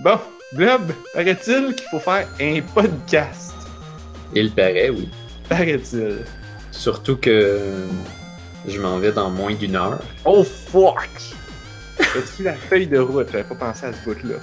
Bon, Blob, paraît-il qu'il faut faire un podcast? Il paraît, oui. Paraît-il. Surtout que je m'en vais dans moins d'une heure. Oh fuck! As-tu la feuille de route? J'avais pas pensé à ce bout-là.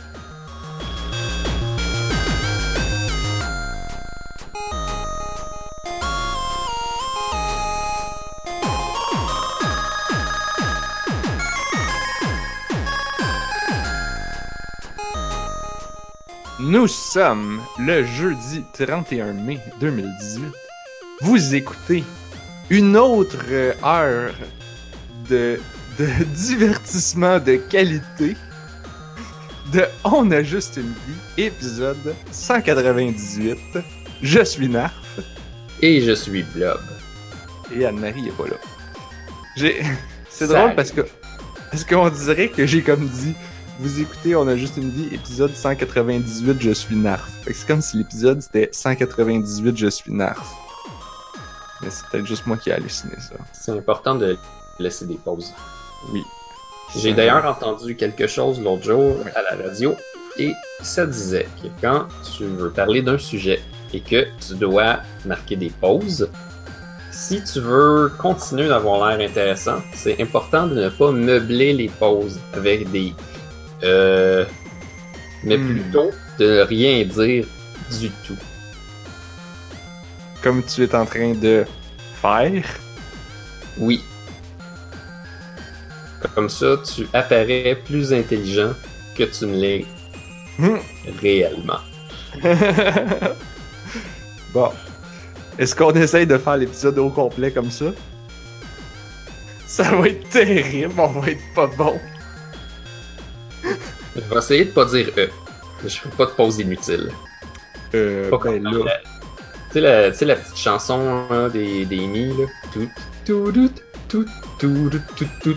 Nous sommes le jeudi 31 mai 2018. Vous écoutez une autre heure de, de divertissement de qualité de On a juste une vie, épisode 198. Je suis Narf Et je suis Blob. et Anne-Marie est pas là. J'ai... C'est drôle parce que parce qu'on dirait que j'ai comme dit vous écoutez On a juste une vie, épisode 198, je suis Narf. C'est comme si l'épisode c'était 198, je suis Narf. Mais c'est peut-être juste moi qui ai halluciné ça. C'est important de laisser des pauses. Oui. J'ai d'ailleurs entendu quelque chose l'autre jour à la radio et ça disait que quand tu veux parler d'un sujet et que tu dois marquer des pauses, si tu veux continuer d'avoir l'air intéressant, c'est important de ne pas meubler les pauses avec des euh, mais Hmm. plutôt de rien dire du tout. Comme tu es en train de faire? Oui. Comme ça, tu apparais plus intelligent que tu ne l'es Hmm. réellement. bon. Est-ce qu'on essaye de faire l'épisode au complet comme ça? Ça va être terrible, on va être pas bon. Je vais essayer de pas dire E. Je ferai pas de pause inutile. Euh, Pas ben comme là. la- Tu sais la, tu sais la petite chanson hein, des, des Mi, là? Tout, tout, tout, tout, tout, tout, tout.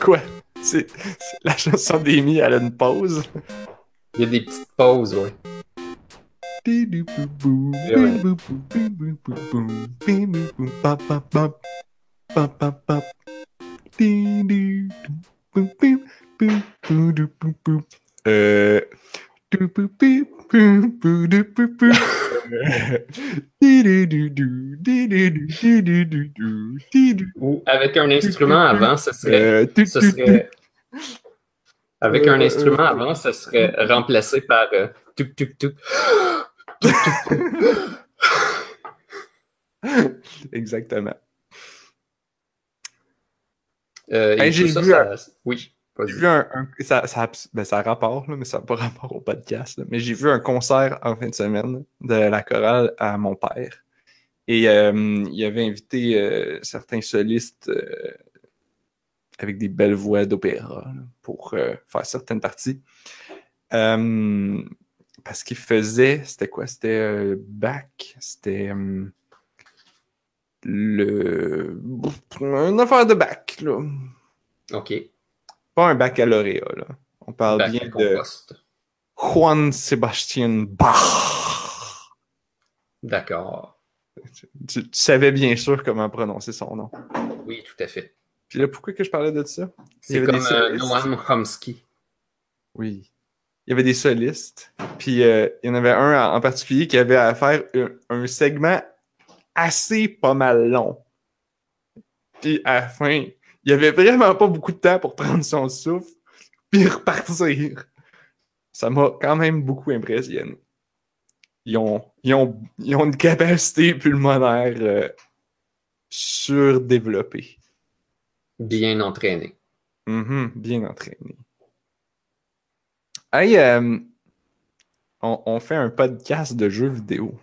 Quoi? C'est la chanson d'Amy, elle a une pause. Il y a des petites pauses, ouais. Euh... Ou avec un instrument avant, ce serait. Euh, Ce serait avec un instrument avant, ce serait remplacé par euh. Exactement. Euh, j'ai ça, vu ça- Oui, vu un, un- ça, ça, ben, ça a rapport, là, mais ça n'a pas rapport au podcast. là. Mais j'ai vu un concert en fin de semaine de la chorale à mon père. Et euh, il avait invité euh, certains solistes avec des belles voix d'opéra pour faire certaines parties. Parce qu'il faisait, c'était quoi? C'était Bach, c'était euh, le... une affaire de Bach, là. OK. Pas un baccalauréat, là. On parle Bac bien de compost. Juan Sebastian Bach. D'accord. Tu, tu savais bien sûr comment prononcer son nom. Oui, tout à fait. Puis là, pourquoi que je parlais de ça? C'est comme euh. Noam Chomsky. Oui. Il y avait des solistes. Puis euh, il y en avait un en en particulier qui avait à faire un, un segment assez pas mal long. Puis à la fin, il y avait vraiment pas beaucoup de temps pour prendre son souffle puis repartir. Ça m'a quand même beaucoup impressionné. Ils ont, ils ont, ils ont une capacité pulmonaire euh, surdéveloppée. Bien entraîné. Mhm, bien entraîné. Hey, euh, on, on fait un podcast de jeux vidéo.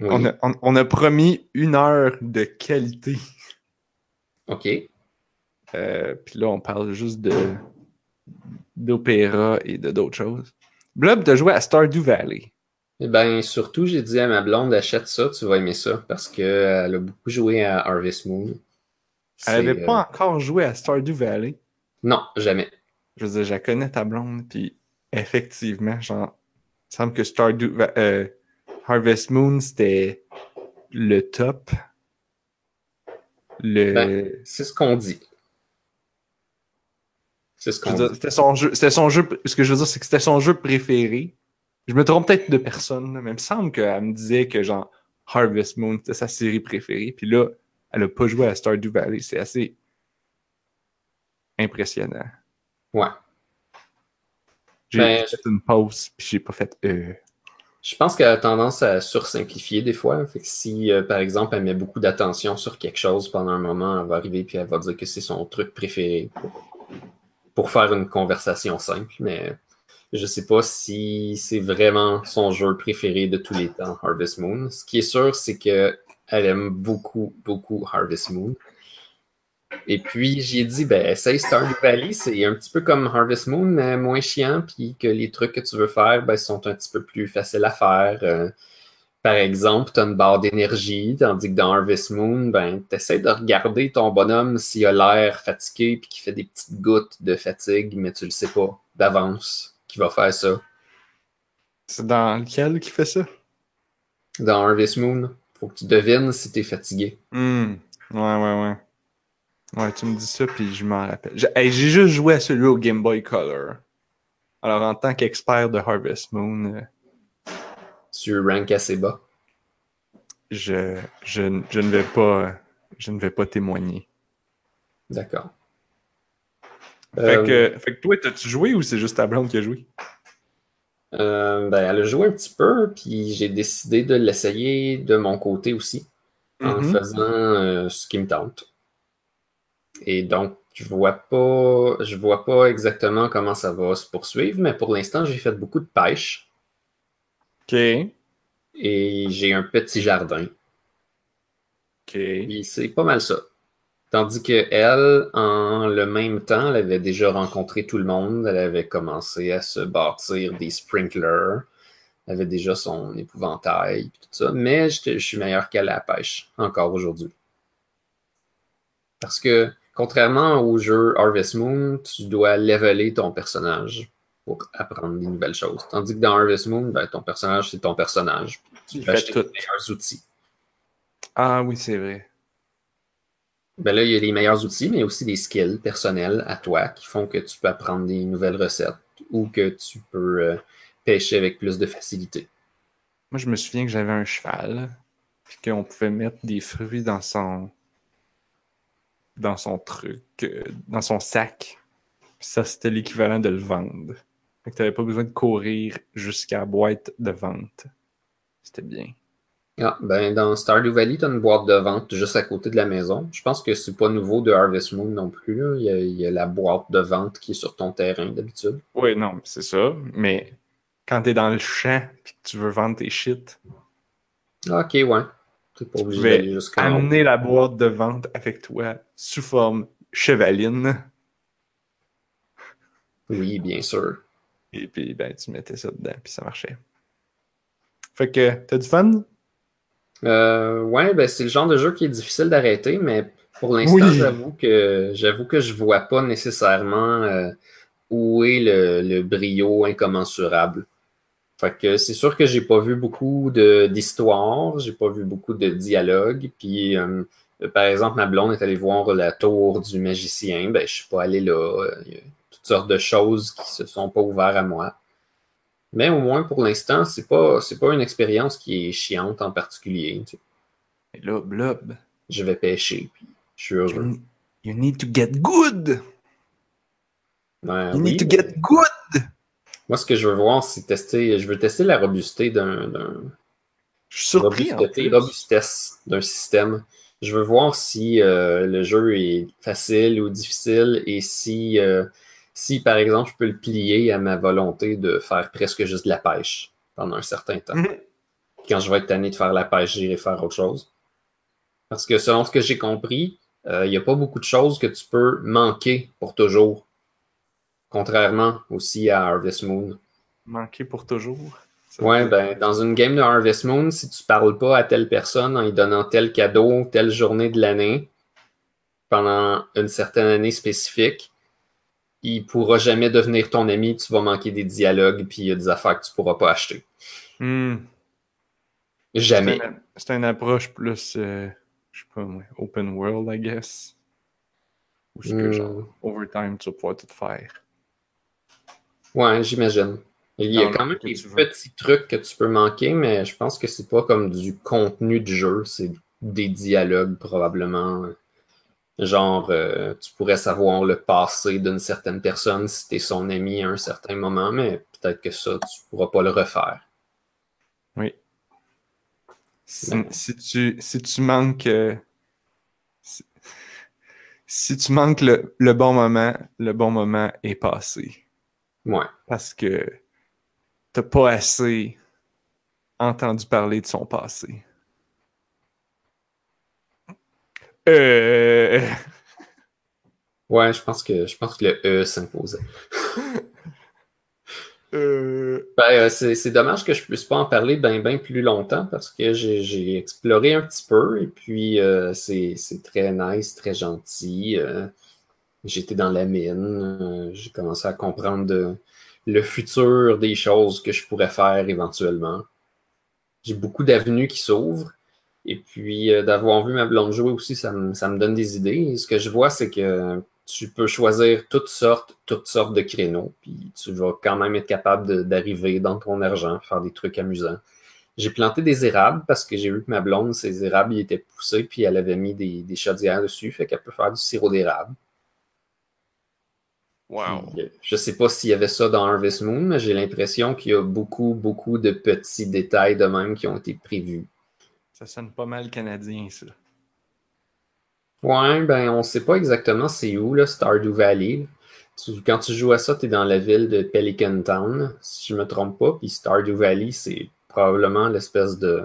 Oui. On, a, on- on a promis une heure de qualité. OK. Euh, Puis là, on parle juste de d'opéra et de d'autres choses. Blob, t'as joué à Stardew Valley. Eh ben, surtout, j'ai dit à ma blonde, achète ça, tu vas aimer ça, parce qu'elle a beaucoup joué à Harvest Moon. Elle avait C'est, pas euh, encore joué à Stardew Valley. Non, jamais. Je veux dire, je la connais ta blonde, puis effectivement, genre, il semble que Stardew euh, Harvest Moon, c'était le top. Le. Ben, C'est ce qu'on dit. C'est ce qu'on dit. C'était son jeu. C'était son jeu. Ce que je veux dire, c'est que c'était son jeu préféré. Je me trompe peut-être de personne, mais il me semble qu'elle me disait que genre Harvest Moon c'était sa série préférée. Puis là, elle a pas joué à Stardew Valley. C'est assez impressionnant. Ouais. J'ai Ben, fait une pause, puis j'ai pas fait. Euh... Je pense qu'elle a tendance à sursimplifier des fois. Que si, euh, par exemple, elle met beaucoup d'attention sur quelque chose pendant un moment, elle va arriver puis elle va dire que c'est son truc préféré pour, faire une conversation simple. Mais je sais pas si c'est vraiment son jeu préféré de tous les temps, Harvest Moon. Ce qui est sûr, c'est que elle aime beaucoup, beaucoup Harvest Moon. Et puis, j'ai dit, ben, essaye Stardew Valley, c'est un petit peu comme Harvest Moon, mais moins chiant, puis que les trucs que tu veux faire, ben, sont un petit peu plus faciles à faire. Euh, par exemple, tu as une barre d'énergie, tandis que dans Harvest Moon, ben, tu essaies de regarder ton bonhomme s'il a l'air fatigué, puis qu'il fait des petites gouttes de fatigue, mais tu le sais pas d'avance qu'il va faire ça. C'est dans lequel qui fait ça? Dans Harvest Moon, faut que tu devines si tu es fatigué. Hmm. Ouais, ouais, ouais. Ouais, tu me dis ça, puis je m'en rappelle. J'ai hey, juste joué à celui au Game Boy Color. Alors, en tant qu'expert de Harvest Moon, euh, Tu rank assez bas? je, je, je ne vais pas je ne vais pas témoigner. D'accord. Fait, Euh, que, fait que toi, t'as-tu joué ou c'est juste ta blonde qui a joué? Euh, ben, elle a joué un petit peu, puis j'ai décidé de l'essayer de mon côté aussi, en Mhm. faisant euh, ce qui me tente. Et donc, je vois pas, je vois pas exactement comment ça va se poursuivre, mais pour l'instant, j'ai fait beaucoup de pêche Ok. Ok. et j'ai un petit jardin. Puis c'est pas mal ça. Tandis que elle, en le même temps, elle avait déjà rencontré tout le monde. Elle avait commencé à se bâtir des sprinklers. Elle avait déjà son épouvantail, tout ça. Mais je, je suis meilleur qu'elle à la pêche, encore aujourd'hui. Parce que, contrairement au jeu Harvest Moon, tu dois leveler ton personnage pour apprendre des nouvelles choses. Tandis que dans Harvest Moon, ben, ton personnage, c'est ton personnage. Tu Il fait tout. les meilleurs outils. Ah oui, c'est vrai. Ben là, il y a les meilleurs outils, mais aussi des skills personnels à toi qui font que tu peux apprendre des nouvelles recettes ou que tu peux euh, pêcher avec plus de facilité. Moi, je me souviens que j'avais un cheval, puis qu'on pouvait mettre des fruits dans son dans son truc, euh, dans son sac. Puis ça, c'était l'équivalent de le vendre. Fait que t'avais pas besoin de courir jusqu'à la boîte de vente. C'était bien. Ah, ben dans Stardew Valley, tu as une boîte de vente juste à côté de la maison. Je pense que c'est pas nouveau de Harvest Moon non plus. là. Il, y a, il y a la boîte de vente qui est sur ton terrain d'habitude. Oui, non, c'est ça. Mais quand t'es dans le champ puis que tu veux vendre tes shit, Ah, ok, ouais. Pas obligé pouvais amener la boîte de vente avec toi sous forme chevaline. Oui, bien sûr. Et puis, ben, tu mettais ça dedans, puis ça marchait. Fait que, t'as du fun? Euh, ouais, ben c'est le genre de jeu qui est difficile d'arrêter, mais pour l'instant, Oui. j'avoue que j'avoue que je vois pas nécessairement euh, où est le, le brio incommensurable. Fait que c'est sûr que j'ai pas vu beaucoup de d'histoires, j'ai pas vu beaucoup de dialogues. Puis euh, par exemple, ma blonde est allée voir la tour du magicien, ben je suis pas allé là. Il y a toutes sortes de choses qui se sont pas ouvertes à moi. Mais au moins pour l'instant, c'est pas c'est pas une expérience qui est chiante en particulier. tu sais. Et là, blob. Je vais pêcher, puis je suis heureux. You, you need to get good! Ouais, You oui, need to get good! Moi, ce que je veux voir, c'est tester. Je veux tester la robusté d'un Je suis surpris, robustesse d'un système. Je veux voir si euh, le jeu est facile ou difficile et si, euh, si, par exemple, je peux le plier à ma volonté de faire presque juste de la pêche pendant un certain temps. Mhm. Quand je vais être tanné de faire la pêche, j'irai faire autre chose. Parce que selon ce que j'ai compris, euh, il n'y a pas beaucoup de choses que tu peux manquer pour toujours. Contrairement aussi à Harvest Moon. Manqué pour toujours. Veut- ben, dans une game de Harvest Moon, si tu parles pas à telle personne en lui donnant tel cadeau, telle journée de l'année, pendant une certaine année spécifique, il pourra jamais devenir ton ami, tu vas manquer des dialogues, puis il y a des affaires que tu pourras pas acheter. Hmm. Jamais. C'est une, approche plus, euh, je sais pas moi, open world, I guess. Ou ce que, Hmm. genre, overtime, tu vas pouvoir tout faire. Ouais, j'imagine. Il y a quand même des tu petits trucs que tu peux manquer, mais je pense que c'est pas comme du contenu de jeu, c'est des dialogues probablement. Genre, euh, tu pourrais savoir le passé d'une certaine personne si t'es son ami à un certain moment, mais peut-être que ça, tu pourras pas le refaire. Oui. Si, si tu, si tu manques. euh, si, si tu manques le, le bon moment, le bon moment est passé. Ouais. Parce que t'as pas assez entendu parler de son passé. Euh. Ouais, je pense que je pense que le E s'imposait. Euh. Ben, euh, c'est dommage que je puisse pas en parler bien ben plus longtemps parce que j'ai exploré un petit peu et puis euh, c'est c'est très nice, très gentil. J'étais dans la mine, euh, j'ai commencé à comprendre le futur des choses que je pourrais faire éventuellement. J'ai beaucoup d'avenues qui s'ouvrent et puis euh, d'avoir vu ma blonde jouer aussi, ça me, donne des idées. Ce que je vois, c'est que tu peux choisir toutes sortes, toutes sortes de créneaux, puis tu vas quand même être capable d'arriver dans ton argent, faire des trucs amusants. J'ai planté des érables parce que j'ai vu que ma blonde, ses érables, ils étaient poussés, puis elle avait mis des, des chaudières dessus, fait qu'elle peut faire du sirop d'érable. Wow. Je sais pas s'il y avait ça dans Harvest Moon, mais j'ai l'impression qu'il y a beaucoup, beaucoup de petits détails de même qui ont été prévus. Ça sonne pas mal canadien, ça. Ouais, ben on sait pas exactement c'est où, là, Stardew Valley. Tu- quand tu joues à ça, tu es dans la ville de Pelican Town, si je me trompe pas, puis Stardew Valley, c'est probablement l'espèce de,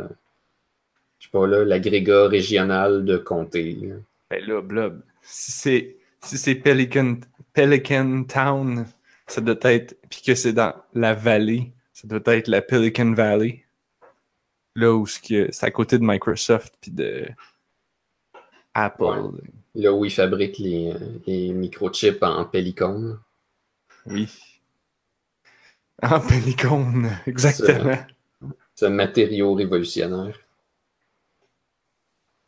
je sais pas là, l'agrégat régional de comté. là. Ben là, Blob, si c'est si c'est Pelican, Pelican Town, ça doit être. Puis que c'est dans la vallée, ça doit être la Pelican Valley. Là où ce c'est à côté de Microsoft puis de Apple. Ouais. Là où ils fabriquent les, les microchips en pellicone. Oui. En Pelican, exactement. Ce matériau révolutionnaire.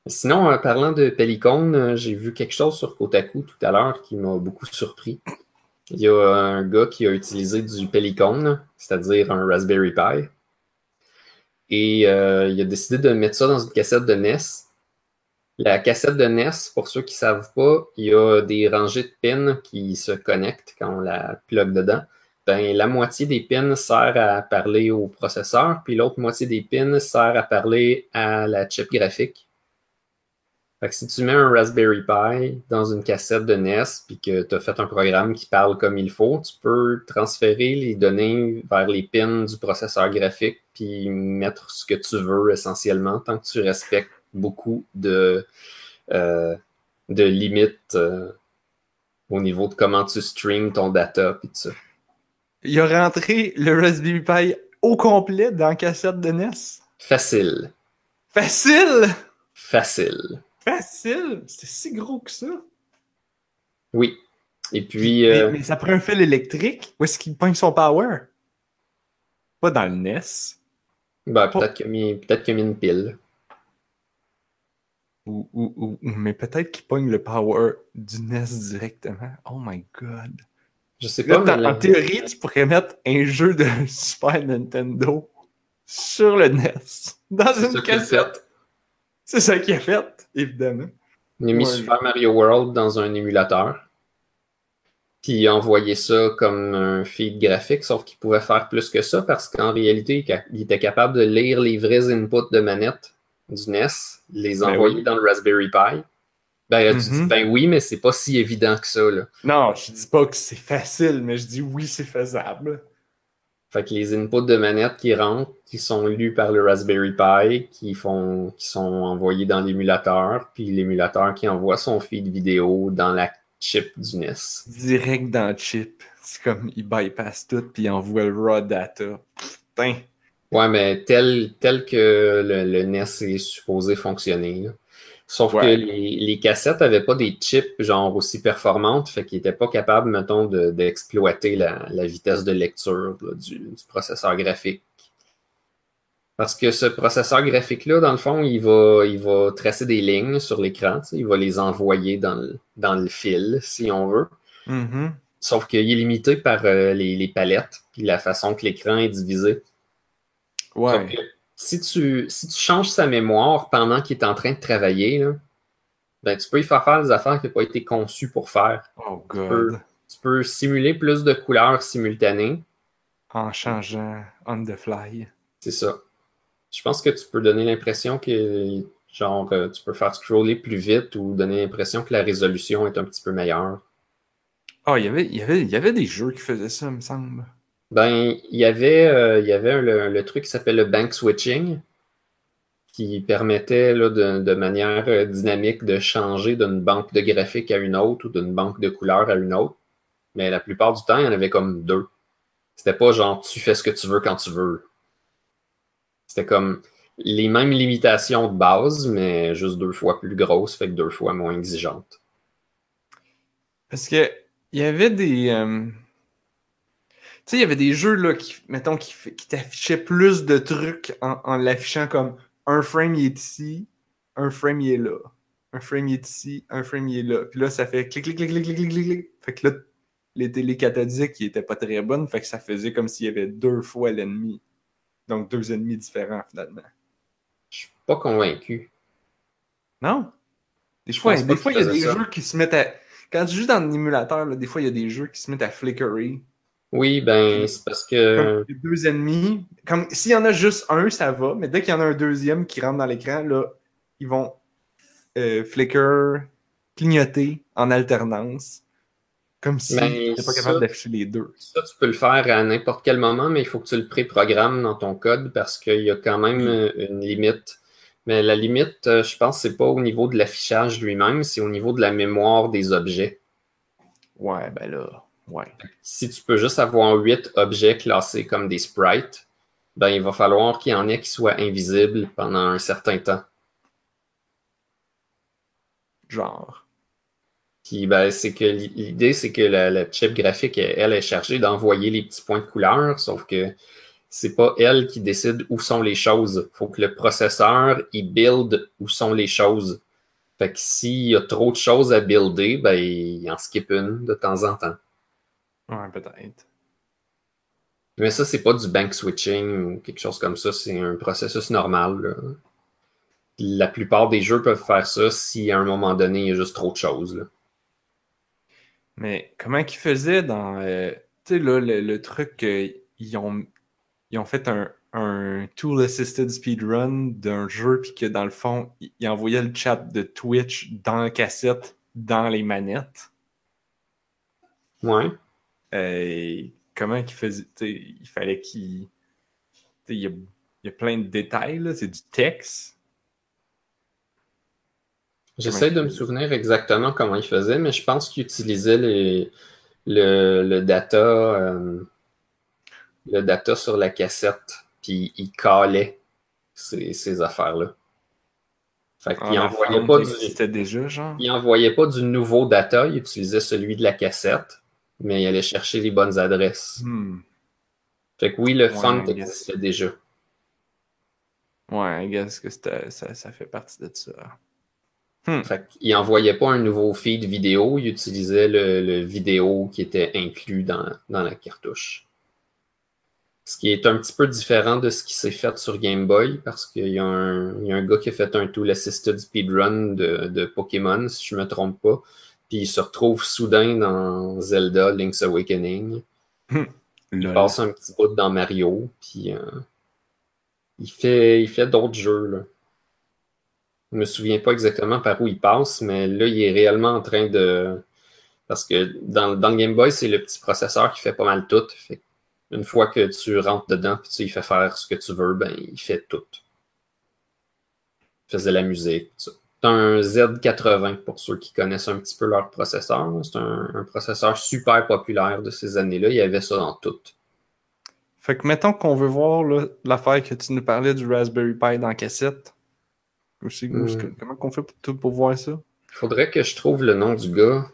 Sinon, euh, parlant de Pellicone, euh, j'ai vu quelque chose sur Kotaku tout à l'heure qui m'a beaucoup surpris. Il y a un gars qui a utilisé du Pellicone, c'est-à-dire un Raspberry Pi, et euh, il a décidé de mettre ça dans une cassette de NES. La cassette de NES, pour ceux qui ne savent pas, il y a des rangées de pins qui se connectent quand on la plug dedans ben, la moitié des pins sert à parler au processeur, puis l'autre moitié des pins sert à parler à la chip graphique. Fait que si tu mets un Raspberry Pi dans une cassette de NES, puis que tu as fait un programme qui parle comme il faut, tu peux transférer les données vers les pins du processeur graphique, puis mettre ce que tu veux essentiellement, tant que tu respectes beaucoup de, euh, de limites euh, au niveau de comment tu streams ton data, puis tout ça. Il a rentré le Raspberry Pi au complet dans la cassette de NES. Facile. Facile! Facile. Facile! C'était si gros que ça. Oui. Et puis, mais, euh, mais ça prend un fil électrique. Où est-ce qu'il pogne son power? Pas dans le NES. ben, peut-être qu'il a, mis- peut-être qu'il a mis une pile. Ou, ou, ou- mais peut-être qu'il pogne le power du NES directement. Oh my god. Je sais Là, pas, mais en théorie, tu pourrais mettre un jeu de Super Nintendo sur le NES. Dans une cassette. C'est ça qu'il a fait, évidemment. Il a mis Ouais. Super Mario World dans un émulateur. Puis il a envoyé ça comme un feed graphique, sauf qu'il pouvait faire plus que ça parce qu'en réalité, il était capable de lire les vrais inputs de manette du NES, les Ben envoyer oui. dans le Raspberry Pi. Ben, tu dis, ben oui, mais c'est pas si évident que ça, là. Non, je dis pas que c'est facile, mais je dis oui, c'est faisable. Fait que les inputs de manette qui rentrent, qui sont lus par le Raspberry Pi, qui font, qui sont envoyés dans l'émulateur, puis l'émulateur qui envoie son feed vidéo dans la chip du NES. Direct dans le chip. C'est comme, il bypass tout, puis il envoie le raw data. Putain. Ouais, mais tel, tel que le, le NES est supposé fonctionner. là. Sauf Ouais. que les, les cassettes n'avaient pas des chips genre aussi performantes, fait qu'ils n'étaient pas capables, mettons, de- d'exploiter la, la vitesse de lecture là, du, du processeur graphique. Parce que ce processeur graphique-là, dans le fond, il va, il va tracer des lignes sur l'écran. Il va les envoyer dans le, dans le fil, si on veut. Mhm. Sauf qu'il est limité par euh, les, les palettes puis la façon que l'écran est divisé. Ouais. Si tu, si tu changes sa mémoire pendant qu'il est en train de travailler, là, ben, tu peux y faire faire des affaires qui n'ont pas été conçues pour faire. Oh Tu peux, god. tu peux simuler plus de couleurs simultanées. En changeant on the fly. C'est ça. Je pense que tu peux donner l'impression que genre euh, tu peux faire scroller plus vite ou donner l'impression que la résolution est un petit peu meilleure. Ah, il y avait, il y avait, il y avait des jeux qui faisaient ça, me semble. Ben, il y avait, euh, il y avait le, truc qui s'appelle le bank switching, qui permettait là, de, manière euh, dynamique de changer d'une banque de graphiques à une autre ou d'une banque de couleurs à une autre. Mais la plupart du temps, il y en avait comme deux. C'était pas genre tu fais ce que tu veux quand tu veux. C'était comme les mêmes limitations de base, mais juste deux fois plus grosses, fait que deux fois moins exigeantes. Parce que il y avait des. euh, sais, il y avait des jeux là qui, mettons, qui, qui t'affichaient plus de trucs en, en l'affichant comme un frame il est ici, un frame il est là. Un frame il est ici, un frame il est là. Puis là, ça fait clic, clic, clic, clic, clic, clic, clic. Fait que là, les télé cathodiques, ils étaient pas très bonnes. Fait que ça faisait comme s'il y avait deux fois l'ennemi. Donc deux ennemis différents finalement. Je suis pas convaincu. Non? Des Je fois, des fois il y a des ça. jeux qui se mettent à. Quand tu joues dans un émulateur, là, des fois, il y a des jeux qui se mettent à flickerer. Oui, ben, c'est parce que. Comme les deux ennemis. Comme s'il y en a juste un, ça va, mais dès qu'il y en a un deuxième qui rentre dans l'écran, là, ils vont euh, flicker, clignoter en alternance. Comme si Ben, t'étais pas capable d'afficher les deux. Ça, tu peux le faire à n'importe quel moment, mais il faut que tu le préprogrammes dans ton code parce qu'il y a quand même Oui. euh, une limite. Mais la limite, euh, je pense, c'est pas au niveau de l'affichage lui-même, c'est au niveau de la mémoire des objets. Ouais, ben là, ouais. Si tu peux juste avoir huit objets classés comme des sprites, ben il va falloir qu'il y en ait qui soient invisibles pendant un certain temps. Genre. Puis ben, c'est que l'i- l'idée, c'est que la, la chip graphique, elle, est chargée d'envoyer les petits points de couleur, sauf que c'est pas elle qui décide où sont les choses. Faut que le processeur, il build où sont les choses. Fait que s'il y a trop de choses à builder, ben, il en skip une de temps en temps. Ouais, peut-être. Mais ça, c'est pas du bank switching ou quelque chose comme ça, c'est un processus normal. là. La plupart des jeux peuvent faire ça si à un moment donné, il y a juste trop de choses. là. Mais comment qu'ils faisaient dans. euh, tu sais, là, le, le truc qu'ils ont, ils ont fait un, un tool assisted speedrun d'un jeu, puis que dans le fond, ils ils envoyaient le chat de Twitch dans la cassette, dans les manettes? Ouais. Euh, comment tu sais, il fallait sais, Il y il y a plein de détails, c'est du texte. J'essaie de me souvenir exactement comment il faisait, mais je pense qu'il utilisait les- le, le data, euh, le data sur la cassette, puis il calait ces, ces affaires-là. Fait qu'il En la envoyait forme pas qui du, existait déjà, genre. il envoyait pas du nouveau data, il utilisait celui de la cassette, mais il allait chercher les bonnes adresses. Hmm. Fait que oui, le Ouais, guess. existait déjà. Ouais, I guess que ça, ça fait partie de ça. Fait qu'il envoyait pas un nouveau feed vidéo, il utilisait le, le vidéo qui était inclus dans, dans la cartouche. Ce qui est un petit peu différent de ce qui s'est fait sur Game Boy, parce qu'il y, a un- il y a un gars qui a fait un tool assisted speedrun de, de Pokémon, si je me trompe pas. Puis il se retrouve soudain dans Zelda Link's Awakening. Il Lol. passe un petit bout dans Mario, puis euh, il fait, il fait d'autres jeux. Là. Je me souviens pas exactement par où il passe, mais là, il est réellement en train de. Parce que dans, dans le Game Boy, c'est le petit processeur qui fait pas mal tout. Fait une fois que tu rentres dedans et tu lui fais faire ce que tu veux, ben il fait tout. Il faisait la musique, tout ça. Un Z80 pour ceux qui connaissent un petit peu leur processeur. C'est un, un processeur super populaire de ces années-là. Il y avait ça dans tout. Fait que mettons qu'on veut voir l'affaire que tu nous parlais du Raspberry Pi dans cassette. Aussi, Hmm. Comment qu'on fait pour, tout pour voir ça? Il faudrait que je trouve le nom du gars.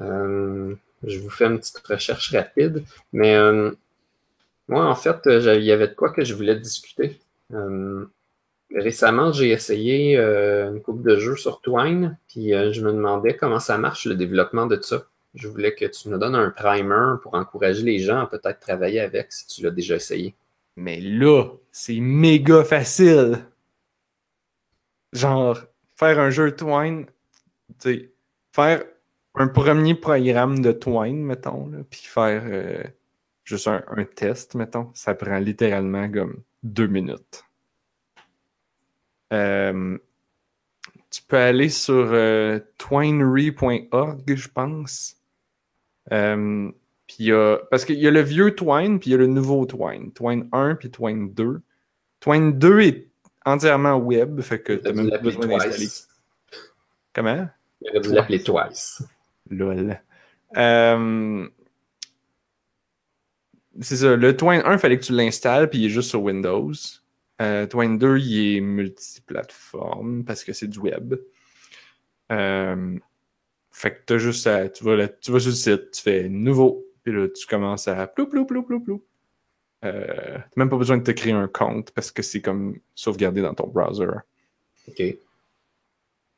Euh, je vous fais une petite recherche rapide. Mais euh, moi, en fait, euh, il y avait de quoi que je voulais discuter. Euh, récemment, j'ai essayé euh, une coupe de jeux sur Twine, puis euh, je me demandais comment ça marche le développement de ça. Je voulais que tu me donnes un primer pour encourager les gens à peut-être travailler avec si tu l'as déjà essayé. Mais là, c'est méga facile. Genre, faire un jeu Twine, tu sais, faire un premier programme de Twine, mettons, puis faire euh, juste un, un test, mettons, ça prend littéralement comme deux minutes. Euh, tu peux aller sur euh, twinery.org, je pense. Euh, puis parce qu'il y a le vieux Twine, puis il y a le nouveau Twine. Twine 1 puis Twine 2. Twine 2 est entièrement web, fait que tu n'as même pas besoin d'installer. Twice. Comment? Dû l'appeler Twice. Lol. Euh, C'est ça. Le Twine 1, il fallait que tu l'installes, puis il est juste sur Windows. Euh, Twine 2, il est multiplateforme parce que c'est du web. Euh, fait que t'as juste à. Tu vas, là- tu vas sur le site, tu fais nouveau, puis là, tu commences à plou, plou, plou, plou, plou. Euh, t'as même pas besoin de te créer un compte parce que c'est comme sauvegardé dans ton browser. OK.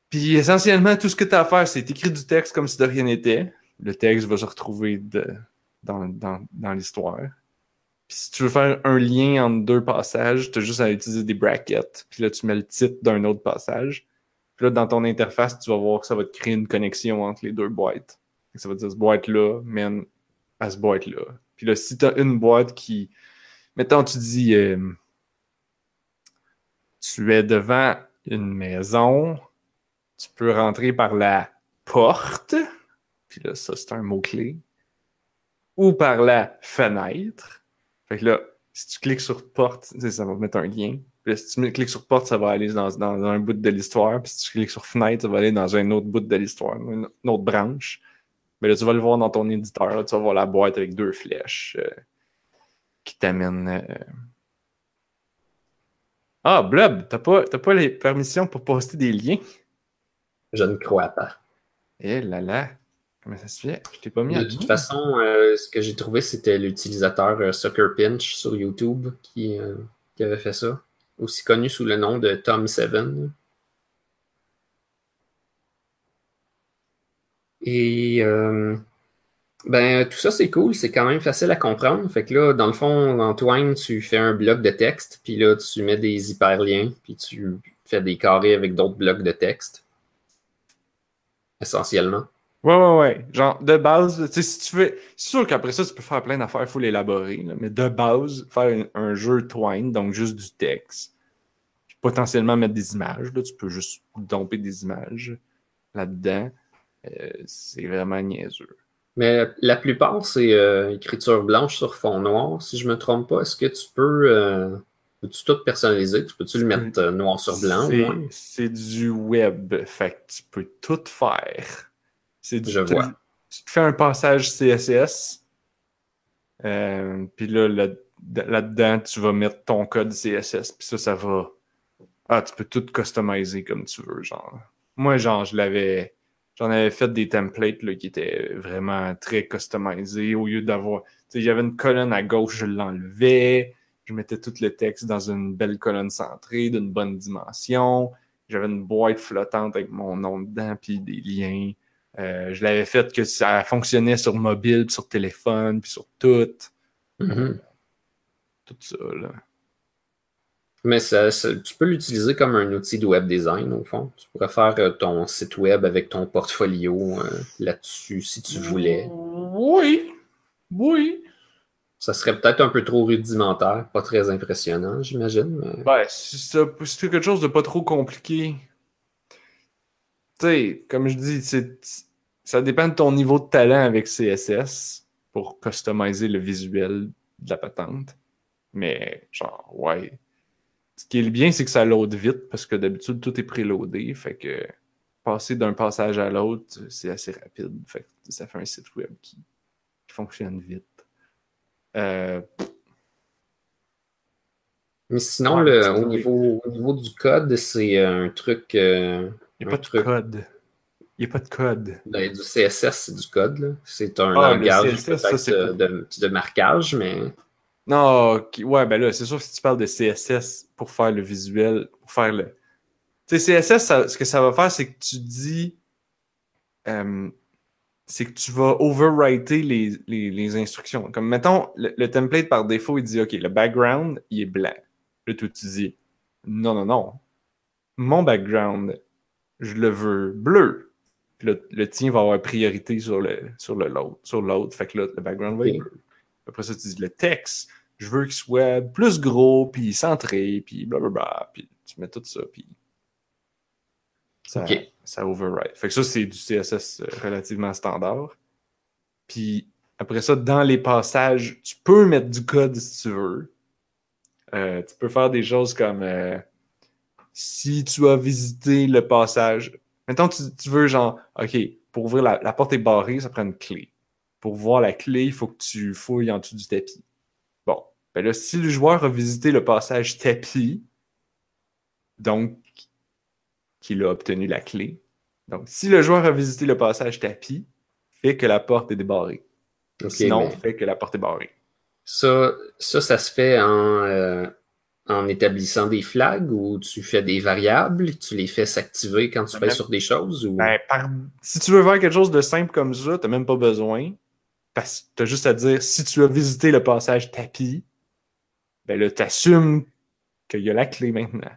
Puis essentiellement, tout ce que tu as à faire, c'est t'écris du texte comme si de rien n'était. Le texte va se retrouver de- dans, dans, dans l'histoire. Puis si tu veux faire un lien entre deux passages, tu as juste à utiliser des brackets. Puis là, tu mets le titre d'un autre passage. Puis là, dans ton interface, tu vas voir que ça va te créer une connexion entre les deux boîtes. Ça va dire, cette boîte-là mène à cette boîte-là. Puis là, si tu as une boîte qui... Mettons, tu dis... euh, tu es devant une maison, tu peux rentrer par la porte, puis là, ça, c'est un mot-clé, ou par la fenêtre. Fait que là, si tu cliques sur porte, ça va mettre un lien. Puis si tu cliques sur porte, ça va aller dans, dans un bout de l'histoire. Puis si tu cliques sur fenêtre, ça va aller dans un autre bout de l'histoire, une, une autre branche. Mais là, tu vas le voir dans ton éditeur. là, tu vas voir la boîte avec deux flèches euh, qui t'amènent. euh, Ah, Blob, t'as pas, t'as pas les permissions pour poster des liens? Je ne crois pas. Eh là là, comment ça se fait? Je t'ai pas mis à De toute façon, euh, ce que j'ai trouvé, c'était l'utilisateur euh, Sucker Pinch sur YouTube qui, euh, qui avait fait ça. Aussi connu sous le nom de Tom7. Et ben, tout ça, c'est cool. C'est quand même facile à comprendre. Fait que là, dans le fond, Antoine, tu fais un bloc de texte, puis là, tu mets des hyperliens, puis tu fais des carrés avec d'autres blocs de texte. Essentiellement. Ouais, ouais, ouais. Genre, de base, tu sais, si tu veux. C'est sûr qu'après ça, tu peux faire plein d'affaires, il faut l'élaborer. là, Mais de base, faire un, un jeu Twine, donc juste du texte, puis potentiellement mettre des images. Là, tu peux juste domper des images là-dedans. Euh, c'est vraiment niaiseux. Mais la plupart, c'est euh, écriture blanche sur fond noir. Si je me trompe pas, est-ce que tu peux. euh, peux-tu tout personnaliser? Tu peux-tu le mettre noir sur blanc au C'est- moins? C'est du web, fait que tu peux tout faire. C'est du Je vois. Tu te fais un passage CSS, euh, puis là, là- là-dedans, tu vas mettre ton code CSS, puis ça, ça va. Ah, tu peux tout customiser comme tu veux, genre. Moi, genre, je l'avais. J'en avais fait des templates là, qui étaient vraiment très customisés. Au lieu d'avoir. Tu sais, j'avais une colonne à gauche, je l'enlevais. Je mettais tout le texte dans une belle colonne centrée, d'une bonne dimension. J'avais une boîte flottante avec mon nom dedans, puis des liens. Euh, je l'avais fait que ça fonctionnait sur mobile, puis sur téléphone, puis sur tout. Mhm. Tout ça, là. Mais ça, ça- tu peux l'utiliser comme un outil de web design, au fond. Tu pourrais faire euh, ton site web avec ton portfolio euh, là-dessus, si tu voulais. Oui. Oui. Ça serait peut-être un peu trop rudimentaire, pas très impressionnant, j'imagine. Mais... Ben, c'est quelque chose de pas trop compliqué. Tu sais, comme je dis, ça dépend de ton niveau de talent avec CSS pour customiser le visuel de la patente. Mais, genre, ouais. Ce qui est bien, c'est que ça load vite parce que d'habitude, tout est préloadé. Fait que passer d'un passage à l'autre, c'est assez rapide. Fait que ça fait un site web qui, qui fonctionne vite. Euh, Mais sinon, Ouais, le- c'est au, oui. niveau, au niveau du code, c'est euh, un truc. euh, Il n'y a pas de code. Il n'y a pas de code. ben, du CSS, c'est du code. là. C'est un Ah, langage CSS, ça, peut-être c'est euh, de, de marquage, mais Non, ouais, ben là, c'est sûr que si tu parles de CSS pour faire le visuel, pour faire le. Tu sais, CSS, ça- ce que ça va faire, c'est que tu dis. euh, c'est que tu vas overwriter les, les, les instructions. Comme, mettons, le, le template par défaut, il dit, OK, le background, il est blanc. Là, toi, tu dis, non, non, non. Mon background, je le veux bleu. Puis le, le tien va avoir priorité sur le sur le l'autre. Sur l'autre. Fait que là, le background va être bleu. Après ça, tu dis le texte, je veux qu'il soit plus gros, puis centré, puis blablabla. Puis tu mets tout ça, puis ça, Ok. ça override. Fait que ça, c'est du CSS relativement standard. Puis après ça, dans les passages, tu peux mettre du code si tu veux. Euh, tu peux faire des choses comme euh, si tu as visité le passage. Mettons, tu, tu veux genre, OK, pour ouvrir la, la porte est barrée, ça prend une clé. Pour voir la clé, il faut que tu fouilles en dessous du tapis. Bon, ben là, si le joueur a visité le passage tapis, donc qu'il a obtenu la clé. Donc, si le joueur a visité le passage tapis, fait que la porte est débarrée. Sinon, mais fait que la porte est barrée. ça, ça, ça se fait en, euh, en établissant des flags ou tu fais des variables, tu les fais s'activer quand tu Ben, fais sur des choses ou? Ben, par- Si tu veux faire quelque chose de simple comme ça, t'as même pas besoin. Parce que t'as juste à dire si tu as visité le passage tapis, ben là, t'assumes qu'il y a la clé maintenant.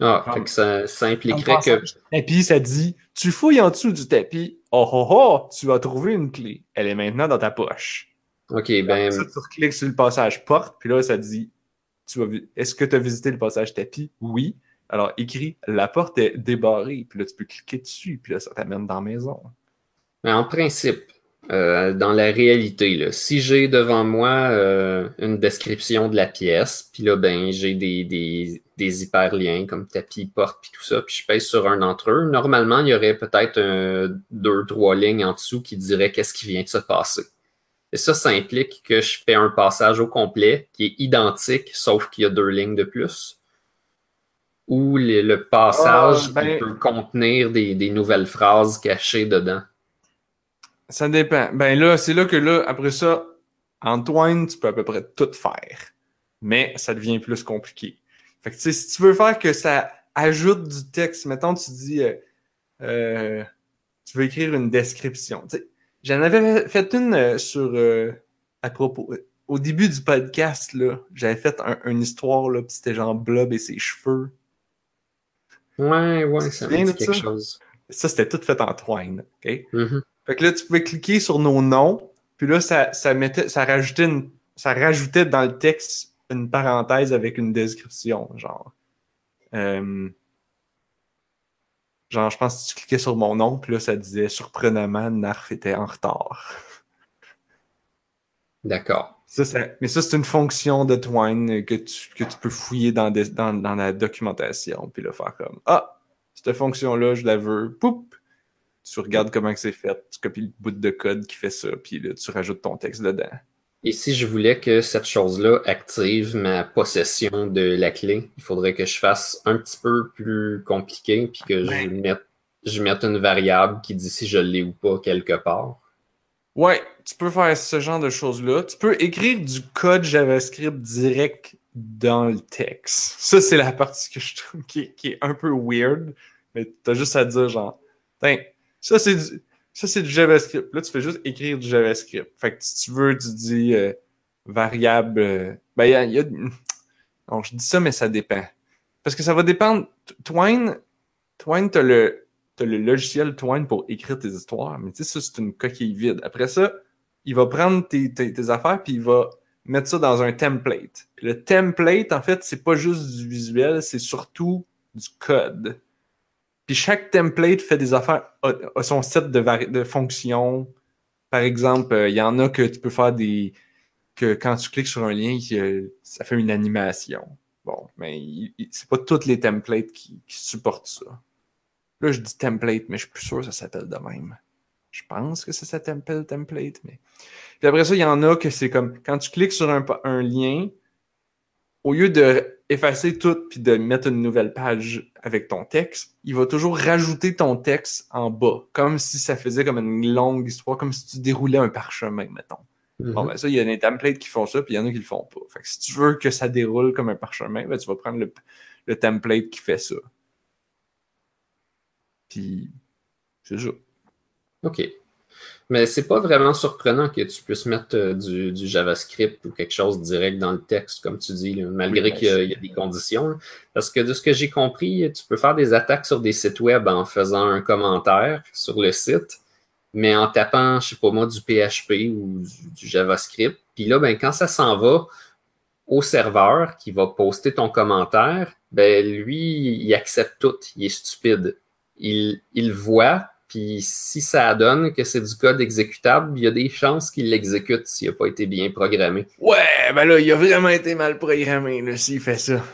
Ah, Comme- fait que ça, ça impliquerait le que. tapis, ça dit tu fouilles en dessous du tapis, oh oh oh, tu as trouvé une clé. Elle est maintenant dans ta poche. Ok, ben, Ça, tu recliques sur le passage porte, puis là, ça dit tu as est-ce que tu as visité le passage tapis? Oui. Alors, écrit la porte est débarrée, puis là, tu peux cliquer dessus, puis là, ça t'amène dans la maison. ben, en principe, euh, dans la réalité, si j'ai devant moi euh, une description de la pièce, puis là, ben, j'ai des, des, hyperliens comme tapis, porte, puis tout ça, puis je pèse sur un d'entre eux, normalement, il y aurait peut-être un, deux, trois lignes en dessous qui diraient qu'est-ce qui vient de se passer. Et ça, ça implique que je fais un passage au complet qui est identique, sauf qu'il y a deux lignes de plus. Ou le, passage Ah, ben- peut contenir des, des nouvelles phrases cachées dedans. Ça dépend. Ben là, c'est là que là, après ça, Antoine, tu peux à peu près tout faire. Mais ça devient plus compliqué. Fait que tu sais, si tu veux faire que ça ajoute du texte, mettons, tu dis euh, euh, tu veux écrire une description. Tu sais, J'en avais fait une euh, sur euh, à propos. euh, Au début du podcast, là, j'avais fait un- une histoire, là, puis c'était genre Blob et ses cheveux. Ouais, ouais, ça me dit quelque ça? chose. Ça, c'était tout fait en twine. OK? Mhm. Fait que là, tu pouvais cliquer sur nos noms, puis là, ça, ça mettait, ça rajoutait une, ça rajoutait dans le texte une parenthèse avec une description, genre. Euh, genre, je pense que tu cliquais sur mon nom, puis là, ça disait surprenamment, Narf était en retard. D'accord. Ça, ça- mais ça, c'est une fonction de Twine que tu, que tu peux fouiller dans, des- dans, dans la documentation, puis le faire comme Ah, cette fonction-là, je la veux. Poup! Tu regardes comment c'est fait, tu copies le bout de code qui fait ça, puis là, tu rajoutes ton texte dedans. Et si je voulais que cette chose-là active ma possession de la clé, il faudrait que je fasse un petit peu plus compliqué, puis que je mette, je mette une variable qui dit si je l'ai ou pas quelque part. Ouais, tu peux faire ce genre de choses-là. Tu peux écrire du code JavaScript direct dans le texte. Ça, c'est la partie que je trouve qui est, qui est un peu weird, mais t'as juste à dire genre, ça c'est du, ça c'est du JavaScript. Là, tu fais juste écrire du JavaScript. Fait que si tu veux, tu dis euh, variable. euh, ben, il y y a- Non, je dis ça, mais ça dépend. Parce que ça va dépendre. Twine, Twine, t'as le, t'as le logiciel Twine pour écrire tes histoires, mais tu sais, ça, c'est une coquille vide. Après ça, il va prendre tes, tes, tes affaires puis il va mettre ça dans un template. Le template, en fait, c'est pas juste du visuel, c'est surtout du code. Chaque template fait des affaires, a, son set de, fonctions. Par exemple, euh, il y en a que tu peux faire des. que quand tu cliques sur un lien, ça fait une animation. Bon, mais c'est pas tous les templates qui, supportent ça. Là, je dis template, mais je suis plus sûr que ça s'appelle de même. Je pense que ça s'appelle template, mais. Puis après ça, il y en a que c'est comme quand tu cliques sur un lien, au lieu de effacer tout puis de mettre une nouvelle page avec ton texte, il va toujours rajouter ton texte en bas, comme si ça faisait comme une longue histoire, comme si tu déroulais un parchemin, mettons. Bon, Mhm. ben ça, il y a des templates qui font ça, puis il y en a qui le font pas. Fait que si tu veux que ça déroule comme un parchemin, ben tu vas prendre le, le template qui fait ça. Puis, c'est ça. OK. Mais c'est pas vraiment surprenant que tu puisses mettre euh, du, du JavaScript ou quelque chose direct dans le texte, comme tu dis, là, malgré Oui, ben, qu'il y a, y des conditions. là. Parce que de ce que j'ai compris, tu peux faire des attaques sur des sites web en faisant un commentaire sur le site, mais en tapant, je sais pas moi, du PHP ou du, du JavaScript. Puis là, ben, quand ça s'en va au serveur qui va poster ton commentaire, ben lui, il accepte tout. Il est stupide. Il, il voit, puis si ça donne que c'est du code exécutable, il y a des chances qu'il l'exécute s'il n'a pas été bien programmé. Ouais, ben là, il a vraiment été mal programmé, s'il fait ça.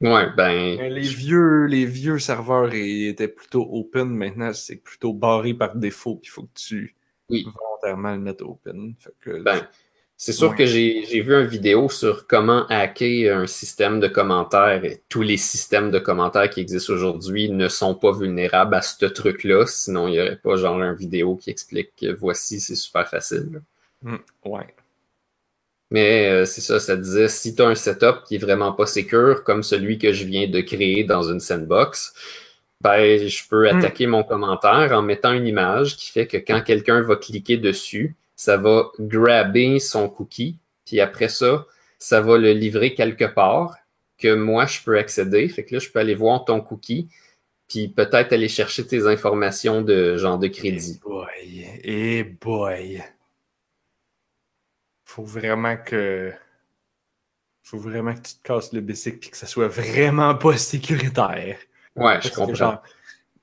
Ouais, ben, Les vieux, les vieux serveurs ils étaient plutôt open. Maintenant, c'est plutôt barré par défaut. Il faut que tu Oui. volontairement le mettes open. Fait que, ben, c'est sûr que j'ai vu une vidéo sur comment hacker un système de commentaires et tous les systèmes de commentaires qui existent aujourd'hui ne sont pas vulnérables à ce truc-là. Sinon, il n'y aurait pas genre une vidéo qui explique que voici, c'est super facile. Hmm, ouais. Mais euh, c'est ça, ça disait, si tu as un setup qui est vraiment pas secure, comme celui que je viens de créer dans une sandbox, ben, je peux Hmm. attaquer mon commentaire en mettant une image qui fait que quand quelqu'un va cliquer dessus, ça va grabber son cookie, puis après ça, ça va le livrer quelque part que moi, je peux accéder. Fait que là, je peux aller voir ton cookie, puis peut-être aller chercher tes informations de genre de crédit. Eh boy. Eh boy. Faut vraiment que. Faut vraiment que tu te casses le bicycle et que ça soit vraiment pas sécuritaire. Ouais, Parce je que, comprends. genre,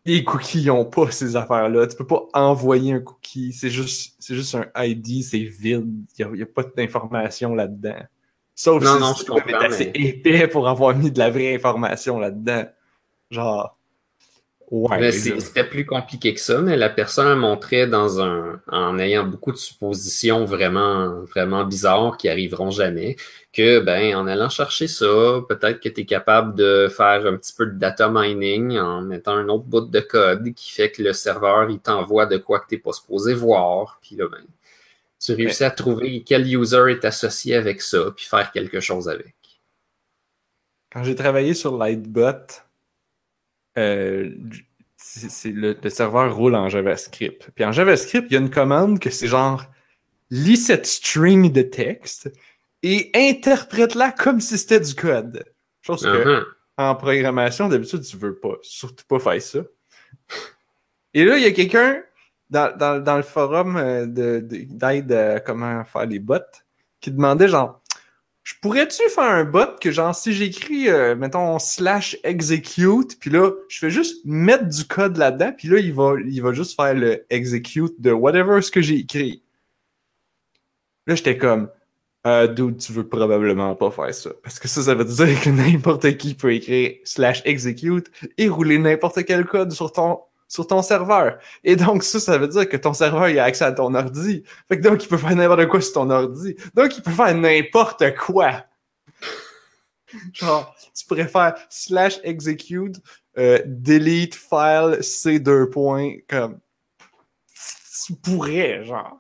les cookies ils ont pas ces affaires-là. Tu peux pas envoyer un cookie. C'est juste, c'est juste un ID, c'est vide. Il n'y a, pas d'information là-dedans. Sauf Non, si non, le je comprends, est assez mais- épais pour avoir mis de la vraie information là-dedans. Genre. Ouais. C'était plus compliqué que ça, mais la personne montrait dans un, en ayant beaucoup de suppositions vraiment, vraiment bizarres qui arriveront jamais, que ben, en allant chercher ça, peut-être que tu es capable de faire un petit peu de data mining en mettant un autre bout de code qui fait que le serveur, il t'envoie de quoi que tu n'es pas supposé voir. Puis là, ben, tu réussis à trouver quel user est associé avec ça, puis faire quelque chose avec. Quand j'ai travaillé sur Lightbot, euh, c'est le, le serveur roule en JavaScript. Puis en JavaScript, il y a une commande que c'est genre lis cette string de texte et interprète-la comme si c'était du code. Chose que Mhm. en programmation, d'habitude, tu veux pas, surtout pas faire ça. Et là, il y a quelqu'un dans, dans, dans le forum euh, de- de- d'aide à comment faire les bots qui demandait genre je pourrais-tu faire un bot que genre si j'écris euh, mettons slash execute puis là je fais juste mettre du code là-dedans puis là il va il va juste faire le execute de whatever ce que j'ai écrit. Là j'étais comme euh, dude, tu veux probablement pas faire ça. Parce que ça, ça veut dire que n'importe qui peut écrire slash execute et rouler n'importe quel code sur ton, sur ton serveur. Et donc, ça, ça veut dire que ton serveur, a accès à ton ordi. Fait que donc, il peut faire n'importe quoi sur ton ordi. Donc, il peut faire n'importe quoi. Genre, tu pourrais faire slash execute, euh, delete file C2 points, comme, tu pourrais, genre.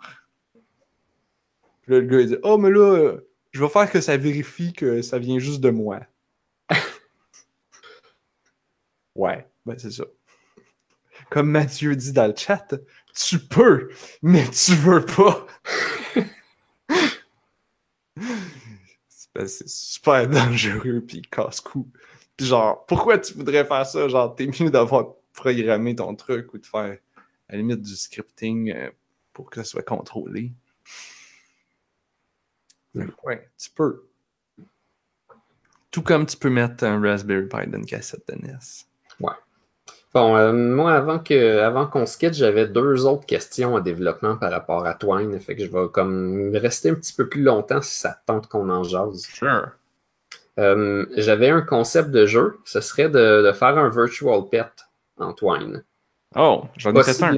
Puis là, le gars, il dit Oh, mais là, je vais faire que ça vérifie que ça vient juste de moi. ouais, ben c'est ça. Comme Mathieu dit dans le chat, tu peux, mais tu veux pas. c'est super dangereux puis casse-cou. Puis genre, pourquoi tu voudrais faire ça? Genre, t'es mieux d'avoir programmé ton truc ou de faire à la limite du scripting euh, pour que ça soit contrôlé. Ouais, tu peux. Tout comme tu peux mettre un Raspberry Pi dans une cassette de NES. Bon, euh, moi, avant que, avant qu'on se quitte, j'avais deux autres questions en développement par rapport à Twine. Fait que je vais comme rester un petit peu plus longtemps si ça te tente qu'on en jase. Sure. Euh, j'avais un concept de jeu. Ce serait de, de faire un virtual pet en Twine. Oh, j'en ai fait un.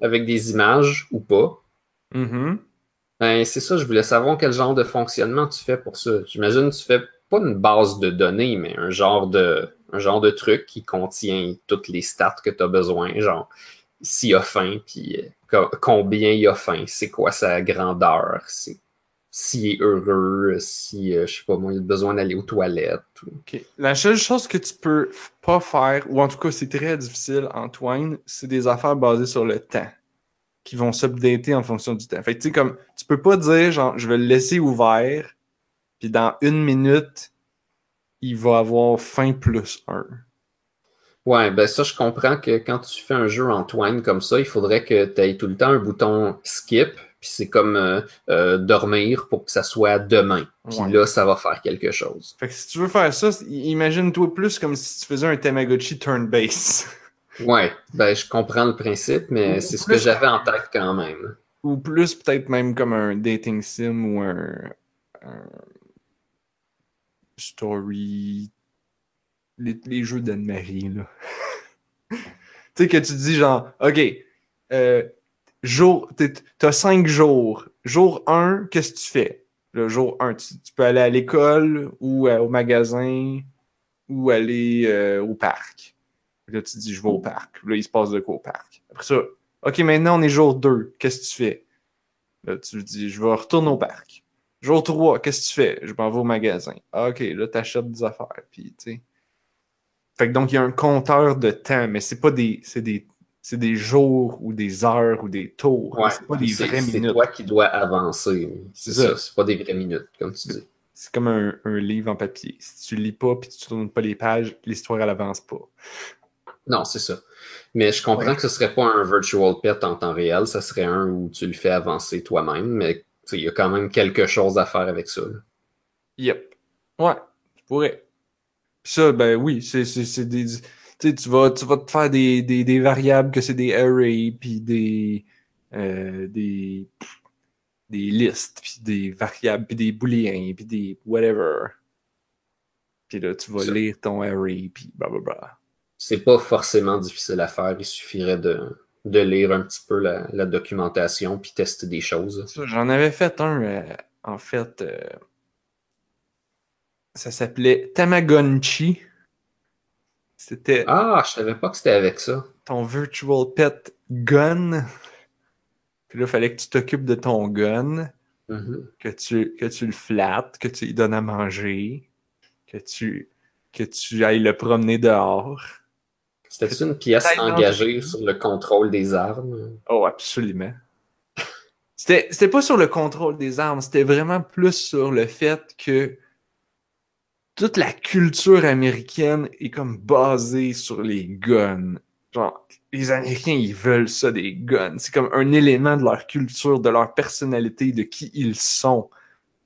Avec des images ou pas. Mhm. Ben, c'est ça, je voulais savoir quel genre de fonctionnement tu fais pour ça. J'imagine que tu fais pas une base de données, mais un genre de, un genre de truc qui contient toutes les stats que tu as besoin. Genre, s'il a faim, puis euh, combien il a faim, c'est quoi sa grandeur, s'il est heureux, si, euh, je sais pas moi, il a besoin d'aller aux toilettes. La seule chose que tu peux pas faire, ou en tout cas c'est très difficile, Antoine, c'est des affaires basées sur le temps qui vont s'updater en fonction du temps. Fait que tu sais, comme, tu peux pas dire, genre, je vais le laisser ouvert, puis dans une minute, il va avoir fin plus un. Ouais, ben ça, je comprends que quand tu fais un jeu en twine comme ça, il faudrait que tu aies tout le temps un bouton skip, puis c'est comme euh, euh, dormir pour que ça soit demain. Puis là, ça va faire quelque chose. Fait que si tu veux faire ça, imagine-toi plus comme si tu faisais un Tamagotchi turn-base. ouais, ben je comprends le principe, mais c'est ce que j'avais en tête quand même. Ou plus peut-être même comme un dating sim ou un story. Les, jeux d'Anne-Marie, là. tu sais, que tu dis genre, OK, euh, jour, t'as cinq jours. Jour 1, qu'est-ce que tu fais? Le jour 1, tu, peux aller à l'école ou euh, au magasin ou aller euh, au parc. Là, tu dis, je vais au parc. Là, il se passe de quoi au parc? Après ça, OK, maintenant, on est jour 2. Qu'est-ce que tu fais? Là, tu dis, je vais retourner au parc. Jour 3, qu'est-ce que tu fais? Je m'en vais au magasin. Ah, OK, là, t'achètes des affaires. Puis, tu sais. Fait que donc, il y a un compteur de temps, mais c'est pas des. C'est des. C'est des jours ou des heures ou des tours. Ouais, c'est pas des vraies minutes. C'est toi qui dois avancer. C'est ça. C'est pas des vraies minutes, comme tu dis. C'est comme un, un, livre en papier. Si tu lis pas puis tu tournes pas les pages, l'histoire, elle avance pas. Non, c'est ça. Mais je comprends que ce serait pas un virtual pet en temps réel. Ça serait un où tu le fais avancer toi-même, mais il y a quand même quelque chose à faire avec ça. Yep. Ouais, tu pourrais. ça, ben oui, c'est des. Tu vas, tu vas te faire des, des, des variables que c'est des arrays, puis des, euh, des, des listes, puis des variables, puis des booléens, puis des whatever. Puis là, tu vas lire ton array, puis blablabla. C'est pas forcément difficile à faire, il suffirait de, de lire un petit peu la, documentation puis tester des choses. J'en avais fait un, euh, en fait, euh, ça s'appelait Tamagonchi. C'était. Ah, je savais pas que c'était avec ça. Ton virtual pet gun. Puis là, il fallait que tu t'occupes de ton gun, mm-hmm. que, tu, que tu le flattes, que tu lui donnes à manger, que tu, que tu ailles le promener dehors. C'était une pièce engagée sur le contrôle des armes? Oh, absolument. C'était pas sur le contrôle des armes, c'était vraiment plus sur le fait que toute la culture américaine est comme basée sur les guns. Genre, les Américains, ils veulent ça, des guns. C'est comme un élément de leur culture, de leur personnalité, de qui ils sont.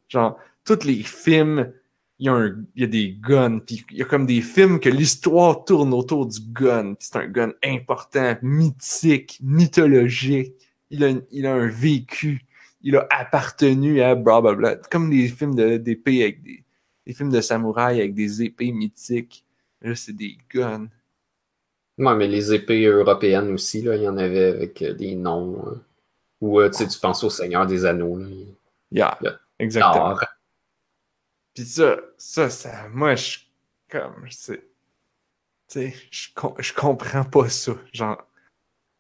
Genre, tous les films il y, a un, il y a des guns, puis il y a comme des films que l'histoire tourne autour du gun. C'est un gun important, mythique, mythologique. Il a, il a un vécu. Il a appartenu à blablabla. Comme des films d'épée avec des, des films de samouraï avec des épées mythiques. Là, c'est des guns. Ouais, mais les épées européennes aussi, là, il y en avait avec euh, des noms. Euh, ou euh, tu sais, tu penses au Seigneur des Anneaux. Là. Yeah, exactement. Puis ça, ça, ça, moi, je, comme, je sais, tu sais, je, je comprends pas ça. Genre,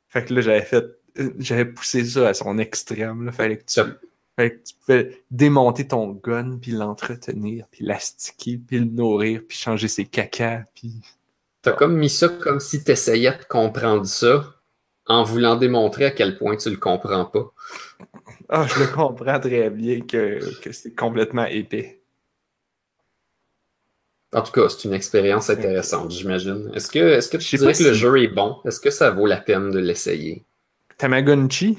fait que là, j'avais fait, j'avais poussé ça à son extrême, là. Fallait que tu, fallait que tu pouvais démonter ton gun, puis l'entretenir, puis l'astiquer, puis le nourrir, puis changer ses cacas, puis... T'as comme mis ça comme si t'essayais de comprendre ça, en voulant démontrer à quel point tu le comprends pas. Ah, je le comprends très bien que, que c'est complètement épais. En tout cas, c'est une expérience intéressante, j'imagine. Est-ce que, est que tu dirais que le jeu est bon? Est-ce que ça vaut la peine de l'essayer? Tamagotchi?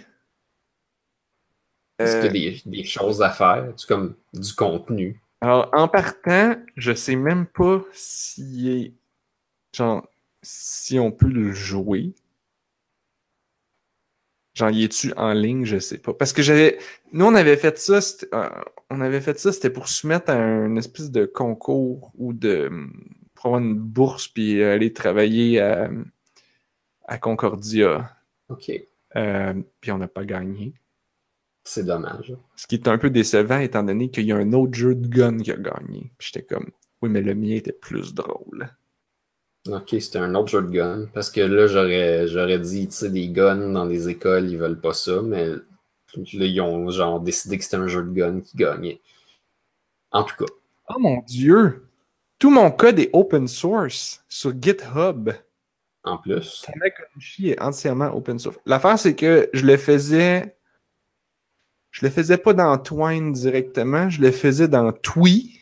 Est-ce qu'il y a des, choses à faire? C'est comme du contenu? Alors, en partant, je sais même pas si, genre, si on peut le jouer. Genre, y es-tu en ligne? Je sais pas. Parce que j'avais. Nous, on avait fait ça. Euh, on avait fait ça, c'était pour soumettre à un espèce de concours ou de. pour avoir une bourse puis aller travailler à, à Concordia. OK. Euh, puis on n'a pas gagné. C'est dommage. Ce qui est un peu décevant étant donné qu'il y a un autre jeu de gun qui a gagné. Puis j'étais comme, oui, mais le mien était plus drôle. Ok, c'était un autre jeu de gun. Parce que là, j'aurais, j'aurais dit, tu sais, des guns dans les écoles, ils veulent pas ça, mais là, ils ont genre décidé que c'était un jeu de gun qui gagnait. En tout cas. Oh mon dieu! Tout mon code est open source sur GitHub. En plus. Tamagotchi est entièrement open source. L'affaire, c'est que je le faisais. Je le faisais pas dans Twine directement, je le faisais dans Twee,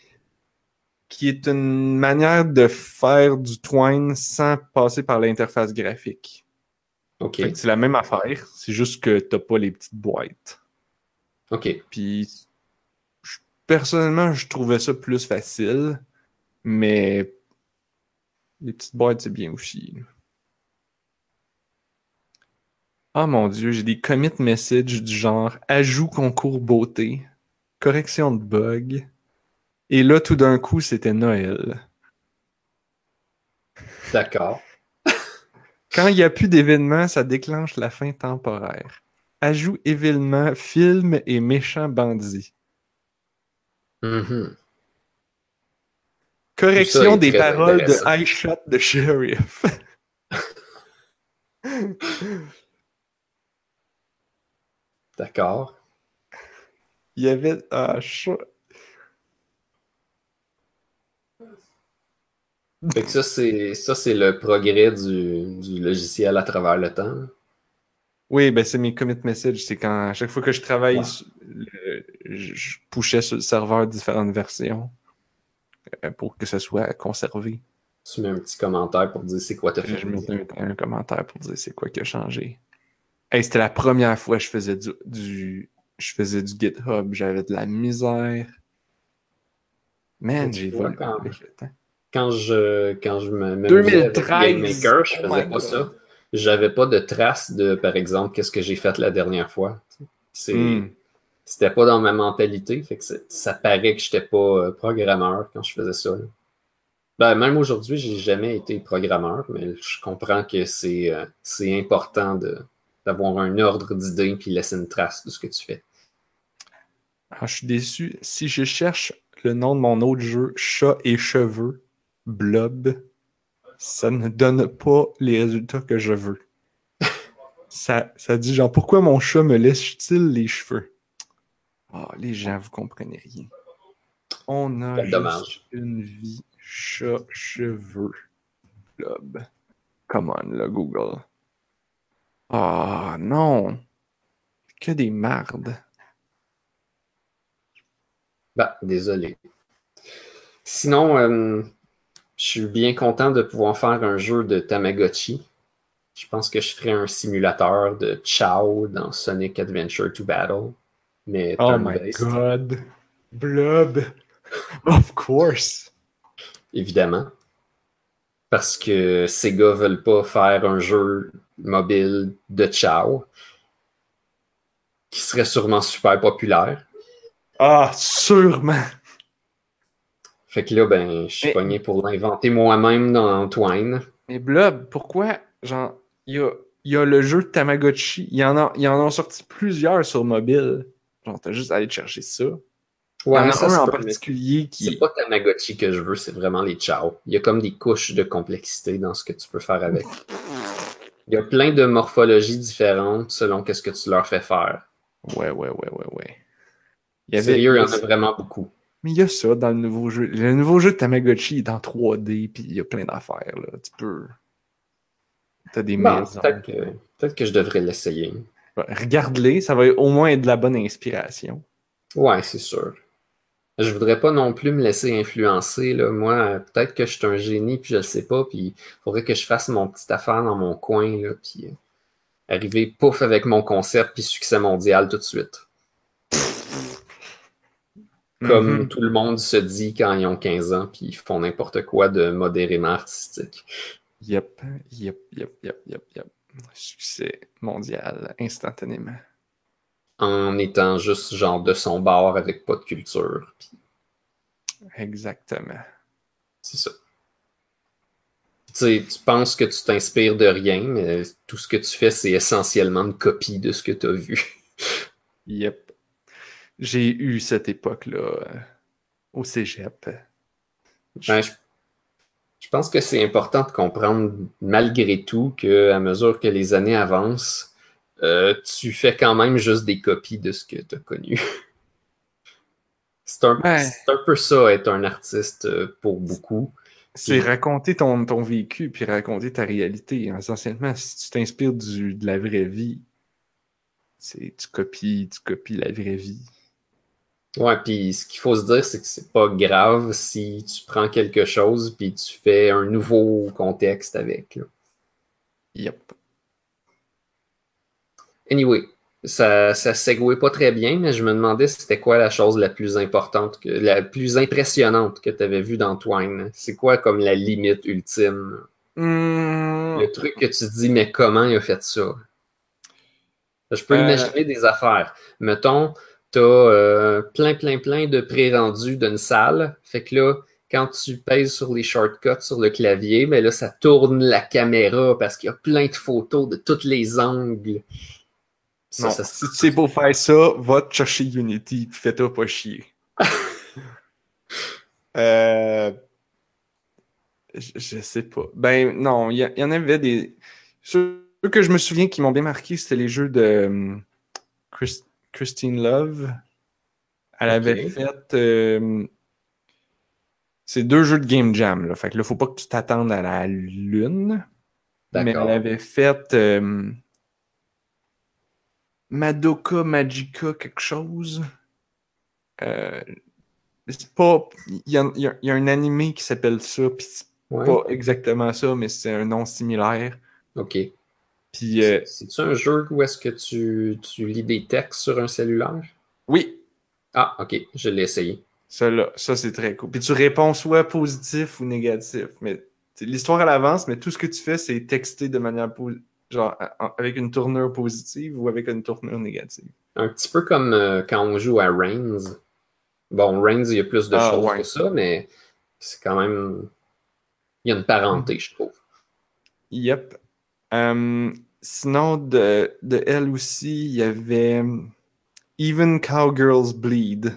qui est une manière de faire du Twine sans passer par l'interface graphique. Ok. C'est la même affaire, c'est juste que t'as pas les petites boîtes. Ok. Puis, je- personnellement, je trouvais ça plus facile, mais les petites boîtes, c'est bien aussi. Ah mon dieu, j'ai des commit messages du genre ajout concours beauté, correction de bug. Et là, tout d'un coup, c'était Noël. D'accord. Quand il n'y a plus d'événements, ça déclenche la fin temporaire. Ajout événement, film et méchant bandit. Mhm. Correction ça des paroles de. I Shot the Sheriff. D'accord. Il y avait. Ah, chaud. Fait que ça, c'est ça, c'est le progrès du, du logiciel à travers le temps. Oui, ben c'est mes commit messages. C'est quand à chaque fois que je travaille, le- je, pushais sur le serveur différentes versions euh, pour que ça soit conservé. Tu mets un petit commentaire pour dire c'est quoi t'as fait. Je mettais un, un commentaire pour dire c'est quoi qui a changé. Hey, c'était la première fois que je faisais du, du- je faisais du GitHub. J'avais de la misère. Man, j'ai volé avec le temps. Quand je, quand je me m'amusais 2013, avec GameMaker, je oh faisais pas God. ça. J'avais pas de traces de, par exemple, qu'est-ce que j'ai fait la dernière fois. C'est, Hmm. C'était pas dans ma mentalité. Fait que ça paraît que j'étais pas euh, programmeur quand je faisais ça. là. Ben, même aujourd'hui, j'ai jamais été programmeur, mais je comprends que c'est euh, c'est important de, d'avoir un ordre d'idées puis laisser une trace de ce que tu fais. Ah, je suis déçu. Si je cherche le nom de mon autre jeu, Chat et cheveux, Blob, ça ne donne pas les résultats que je veux. Ça, ça dit genre, pourquoi mon chat me lèche-t-il les cheveux? Ah, les gens, vous comprenez rien. On a Quel juste dommage. une vie, chat, cheveux, Blob. Come on, là, Google. Ah, non. Que des mardes. Bah, désolé. Sinon, euh, je suis bien content de pouvoir faire un jeu de Tamagotchi. Je pense que je ferai un simulateur de Chow dans Sonic Adventure to Battle. Mais Oh my god. Blob. Of course. évidemment. Parce que Sega veulent pas faire un jeu mobile de Chow qui serait sûrement super populaire. Ah, sûrement. Fait que là, ben, je suis Mais- pogné pour l'inventer moi-même dans Twine. Mais Blob, pourquoi, genre, il y a, y a le jeu de Tamagotchi, il y en a, y en a sorti plusieurs sur mobile. Genre, t'as juste à aller chercher ça. en a ça, c'est en particulier C'est qui. pas Tamagotchi que je veux, c'est vraiment les Chow. Il y a comme des couches de complexité dans ce que tu peux faire avec. Il y a plein de morphologies différentes selon qu'est-ce que tu leur fais faire. Ouais, ouais, ouais, ouais, ouais. Il y avait, Sérieux, il y en a vraiment beaucoup. Mais il y a ça dans le nouveau jeu. Le nouveau jeu de Tamagotchi est en 3D, puis il y a plein d'affaires, là. Tu peux. T'as des Bon, maisons. peut-être que, peut-être que je devrais l'essayer. Ouais, Regarde-les, ça va au moins être de la bonne inspiration. Ouais, c'est sûr. Je voudrais pas non plus me laisser influencer. Là. Moi, euh, peut-être que je suis un génie, puis je le sais pas, puis il faudrait que je fasse mon petite affaire dans mon coin, là, puis euh, arriver pouf avec mon concept, puis succès mondial tout de suite. Comme Mhm. tout le monde se dit quand ils ont 15 ans, puis ils font n'importe quoi de modérément artistique. Yep, yep, yep, yep, yep, yep. Succès mondial, instantanément. En étant juste genre de son bord avec pas de culture. Puis Exactement. c'est ça. Tu sais, tu penses que tu t'inspires de rien, mais tout ce que tu fais, c'est essentiellement une copie de ce que tu as vu. Yep. J'ai eu cette époque-là euh, au cégep. Ben, je, Je pense que c'est important de comprendre malgré tout que à mesure que les années avancent, euh, tu fais quand même juste des copies de ce que tu as connu. c'est un, Ouais. un peu ça, être un artiste euh, pour beaucoup. C'est raconter ton, ton vécu puis raconter ta réalité. Essentiellement, si tu t'inspires de la vraie vie, c'est tu copies, tu copies la vraie vie. Ouais, puis ce qu'il faut se dire, c'est que c'est pas grave si tu prends quelque chose puis tu fais un nouveau contexte avec. là. Yep. Anyway, ça, ça segway pas très bien, mais je me demandais c'était quoi la chose la plus importante, que, la plus impressionnante que tu avais vue dans Twine. C'est quoi comme la limite ultime? Hmm, Le truc que tu te dis, mais comment il a fait ça? Je peux Euh. imaginer des affaires. Mettons, tu as plein, plein, plein de pré-rendus d'une salle. Fait que là, quand tu pèses sur les shortcuts sur le clavier, mais là, ça tourne la caméra parce qu'il y a plein de photos de tous les angles. Ça, non, ça- si tu sais pas faire ça, va te chercher Unity fais-toi pas chier. euh, je, je sais pas. Ben non, il y, y en avait des. Ceux que je me souviens qui m'ont bien marqué, c'était les jeux de hum, Chris- Christine Love. Elle avait fait. euh, c'est deux jeux de Game Jam, là. Fait que là, faut pas que tu t'attendes à la lune. Mais elle avait fait euh, Madoka Magica quelque chose. Euh, c'est pas. Il y, a- il y a- il y a un animé qui s'appelle ça, puis c'est Ouais. pas exactement ça, mais c'est un nom similaire. OK. Puis euh, C'est-tu un jeu où est-ce que tu, tu lis des textes sur un cellulaire? oui, Ah, OK. Je l'ai essayé. ça là, ça c'est très cool. Puis tu réponds soit positif ou négatif. Mais l'histoire à l'avance, mais tout ce que tu fais, c'est texter de manière genre en- avec une tournure positive ou avec une tournure négative. Un petit peu comme euh, quand on joue à Reigns. Bon, Reigns, il y a plus de Ah, choses ouais. que ça, mais c'est quand même. Il y a une parenté, je trouve. Yep. Euh, sinon, de, de elle aussi, il y avait hum, Even Cowgirls Bleed,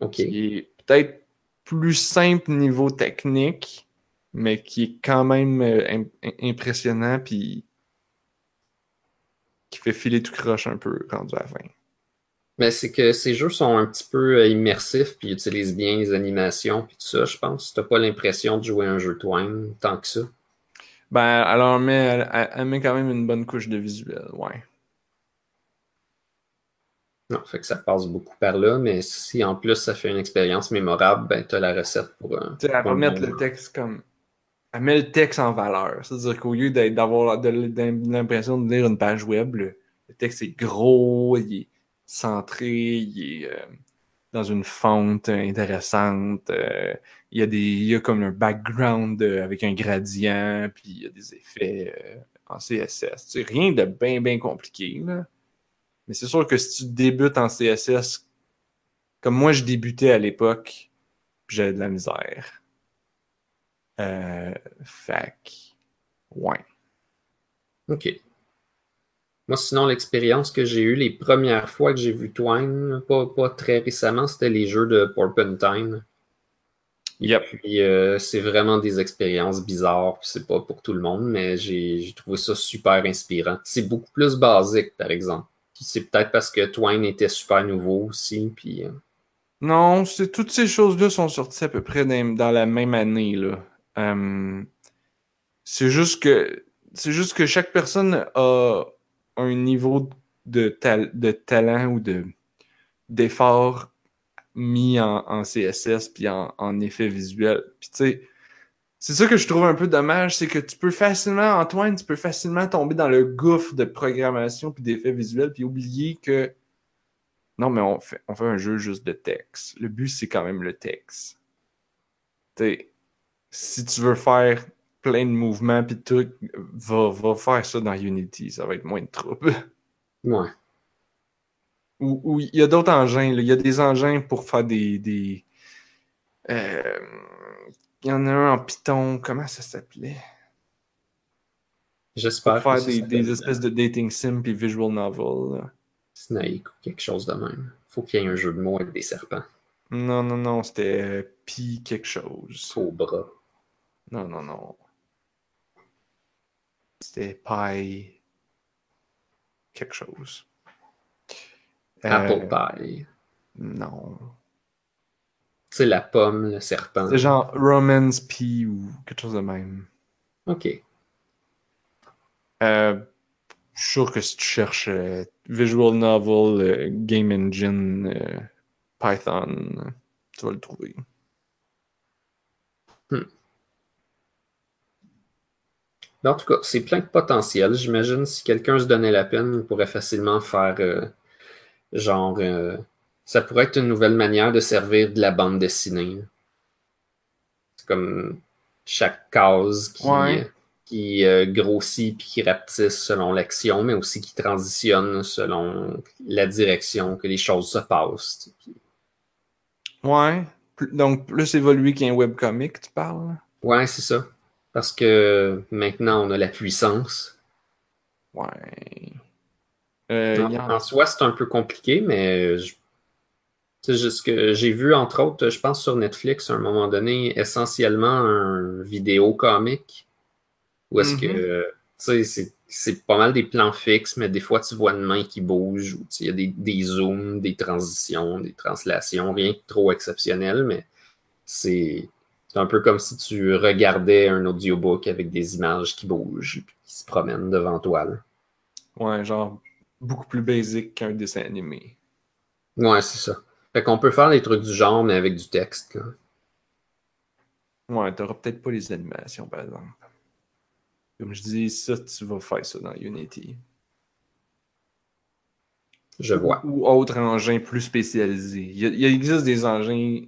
OK. qui est peut-être plus simple niveau technique, mais qui est quand même euh, im- im- impressionnant, puis qui fait filer tout croche un peu rendu à la fin. Mais c'est que ces jeux sont un petit peu euh, immersifs, puis ils utilisent bien les animations, puis tout ça, je pense. T'as pas l'impression de jouer un jeu Twine tant que ça? Ben, alors, mais elle, elle- elle met quand même une bonne couche de visuel, ouais. Non, fait que ça passe beaucoup par là, mais si en plus ça fait une expérience mémorable, ben t'as la recette pour un. Tu sais, elle va mettre le texte comme. Elle met le texte en valeur. C'est-à-dire qu'au lieu d'avoir l'impression de lire une page web, le, le texte est gros, il est centré, il est euh, dans une fonte intéressante. euh, il, y a des, il y a comme un background euh, avec un gradient, puis il y a des effets euh, en CSS. Tu rien de bien, bien compliqué. Là. Mais c'est sûr que si tu débutes en CSS, comme moi je débutais à l'époque, j'avais de la misère. Euh, fac. Ouais. OK. Moi, sinon, l'expérience que j'ai eue les premières fois que j'ai vu Twine, pas, pas très récemment, c'était les jeux de Porpentine. Yep. Euh, c'est vraiment des expériences bizarres, puis c'est pas pour tout le monde, mais j'ai trouvé ça super inspirant. C'est beaucoup plus basique, par exemple. C'est peut-être parce que Twine était super nouveau aussi, puis... euh, Non, c'est toutes ces choses-là sont sorties à peu près dans, dans la même année, là. Euh, c'est juste que c'est juste que chaque personne a un niveau de, de talent ou de d'effort mis en, en CSS puis en, en effet visuel. Puis tu sais, c'est ça que je trouve un peu dommage, c'est que tu peux facilement, Antoine, tu peux facilement tomber dans le gouffre de programmation puis d'effets visuels puis oublier que non, mais on fait, on fait un jeu juste de texte. Le but, c'est quand même le texte. Tu sais, si tu veux faire plein de mouvements puis tout, va, va faire ça dans Unity, ça va être moins de trouble. Ouais. Ou il y a d'autres engins. Il y a des engins pour faire des. des euh, il y en a un en Python. Comment ça s'appelait? J'espère Pour faire des, espèces de dating sim puis visual novel. là. Snake ou quelque chose de même. Faut qu'il y ait un jeu de mots avec des serpents. Non, non, non, c'était euh, Pi quelque chose. Cobra. Non, non, non. C'était Pie. Quelque chose. Apple Euh, Pie. Non. Tu sais, la pomme, le serpent. C'est genre Romance P ou quelque chose de même. Ok. Euh, je suis sûr que si tu cherches euh, Visual Novel, euh, Game Engine, Python, tu vas le trouver. Mais en tout cas, c'est plein de potentiel. J'imagine si quelqu'un se donnait la peine, il pourrait facilement faire euh, genre. euh, ça pourrait être une nouvelle manière de servir de la bande dessinée. C'est comme chaque case qui, Ouais. qui euh, grossit puis qui rapetisse selon l'action, mais aussi qui transitionne selon la direction que les choses se passent. Ouais. Donc, plus évolué qu'un webcomic, tu parles? Ouais, c'est ça. Parce que maintenant, on a la puissance. Ouais. Euh, En, soi, c'est un peu compliqué, mais je- c'est juste que j'ai vu, entre autres, je pense sur Netflix, à un moment donné, essentiellement un vidéo comique. Où est-ce que, Mhm. euh, tu sais, c'est- c'est pas mal des plans fixes, mais des fois, tu vois une main qui bouge, ou il y a des, des zooms, des transitions, des translations, rien de trop exceptionnel, mais c'est c'est un peu comme si tu regardais un audiobook avec des images qui bougent, puis qui se promènent devant toi. là. Ouais, genre beaucoup plus basic qu'un dessin animé. Ouais, c'est ça. Fait qu'on peut faire des trucs du genre, mais avec du texte. là. Ouais, t'auras peut-être pas les animations, par exemple. Comme je dis, ça, tu vas faire ça dans Unity. Je vois. Ou autre engin plus spécialisé. Il, y a- il existe des engins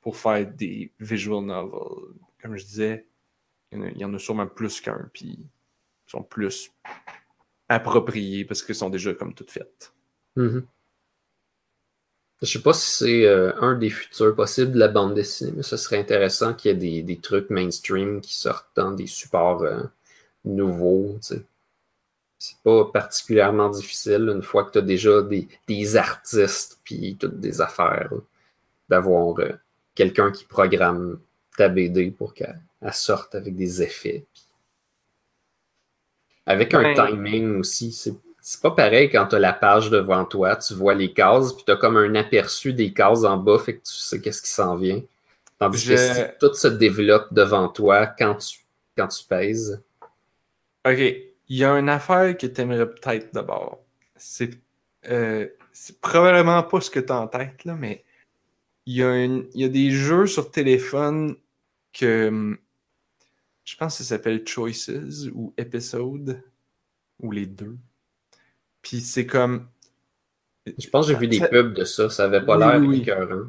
pour faire des visual novels. Comme je disais, il y en a, sûrement plus qu'un, puis ils sont plus appropriés parce qu'ils sont déjà comme toutes faites. Mhm. Je sais pas si c'est euh, un des futurs possibles de la bande dessinée, mais ce serait intéressant qu'il y ait des, trucs mainstream qui sortent dans des supports euh, nouveaux. C'est pas particulièrement difficile une fois que tu as déjà des, artistes puis toutes des affaires d'avoir euh, quelqu'un qui programme ta BD pour qu'elle elle sorte avec des effets. Avec un timing aussi, c'est c'est pas pareil quand tu as la page devant toi, tu vois les cases, puis tu as comme un aperçu des cases en bas, fait que tu sais qu'est-ce qui s'en vient. Tandis que si tout se développe devant toi quand tu, quand tu pèses. Ok, il y a une affaire que tu aimerais peut-être d'abord. C'est euh, c'est probablement pas ce que tu as en tête, là, mais il y, a une- il y a des jeux sur téléphone que hum, je pense que ça s'appelle Choices ou Episode ou les deux. Puis c'est comme Je pense que j'ai vu des Ça- pubs de ça, ça avait pas Oui, l'air oui, écœurant.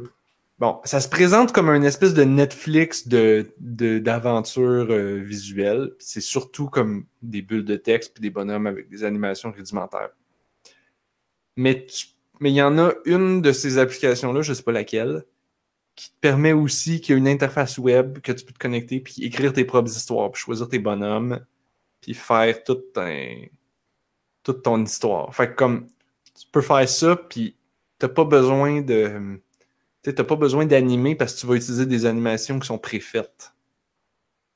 Bon, ça se présente comme une espèce de Netflix de, de- d'aventure euh, visuelle. C'est surtout comme des bulles de texte puis des bonhommes avec des animations rudimentaires. Mais tu- mais il y en a une de ces applications-là, je sais pas laquelle, qui te permet aussi qu'il y a une interface web que tu peux te connecter puis écrire tes propres histoires, puis choisir tes bonhommes, puis faire toute, un- toute ton histoire. Fait que comme tu peux faire ça, puis t'as pas besoin de tu t'as pas besoin d'animer parce que tu vas utiliser des animations qui sont préfaites.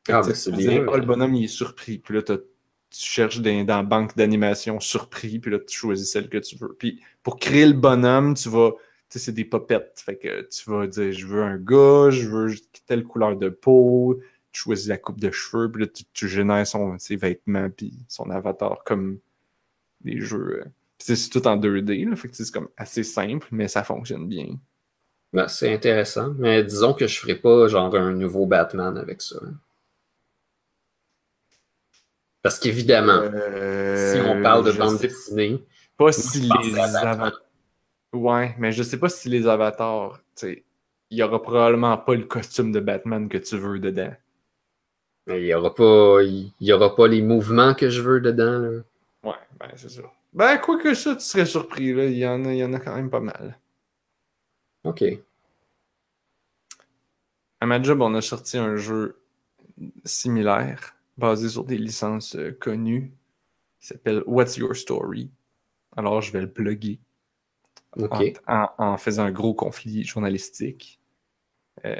Ah, ben, c'est bien, mais- le bonhomme, il est surpris. Puis là, t'as- tu cherches dans, la banque d'animation surpris, puis là, tu choisis celle que tu veux. Puis pour créer le bonhomme, tu vas... Tu sais, c'est des popettes. Fait que tu vas dire, je veux un gars, je veux telle couleur de peau, tu choisis la coupe de cheveux, puis là, tu, génères son, ses vêtements, puis son avatar comme des jeux... euh. Puis c'est tout en 2D, là, fait que c'est comme assez simple, mais ça fonctionne bien. Ben, c'est intéressant, mais disons que je ferai pas genre un nouveau Batman avec ça. Parce qu'évidemment, Euh, si on parle de je bande sais dessinée, pas si les avatars. Ouais, mais je sais pas si les avatars, tu sais, il y aura probablement pas le costume de Batman que tu veux dedans. il y aura pas, il y aura pas les mouvements que je veux dedans. là. Ouais, ben c'est ça. Ben, quoi que ça, tu serais surpris, là. Il y en a, il y en a quand même pas mal. Ok. À ma job, on a sorti un jeu similaire, basé sur des licences euh, connues, qui s'appelle What's Your Story? Alors, je vais le plugger. Ok. en, en- en faisant un gros conflit journalistique. Euh,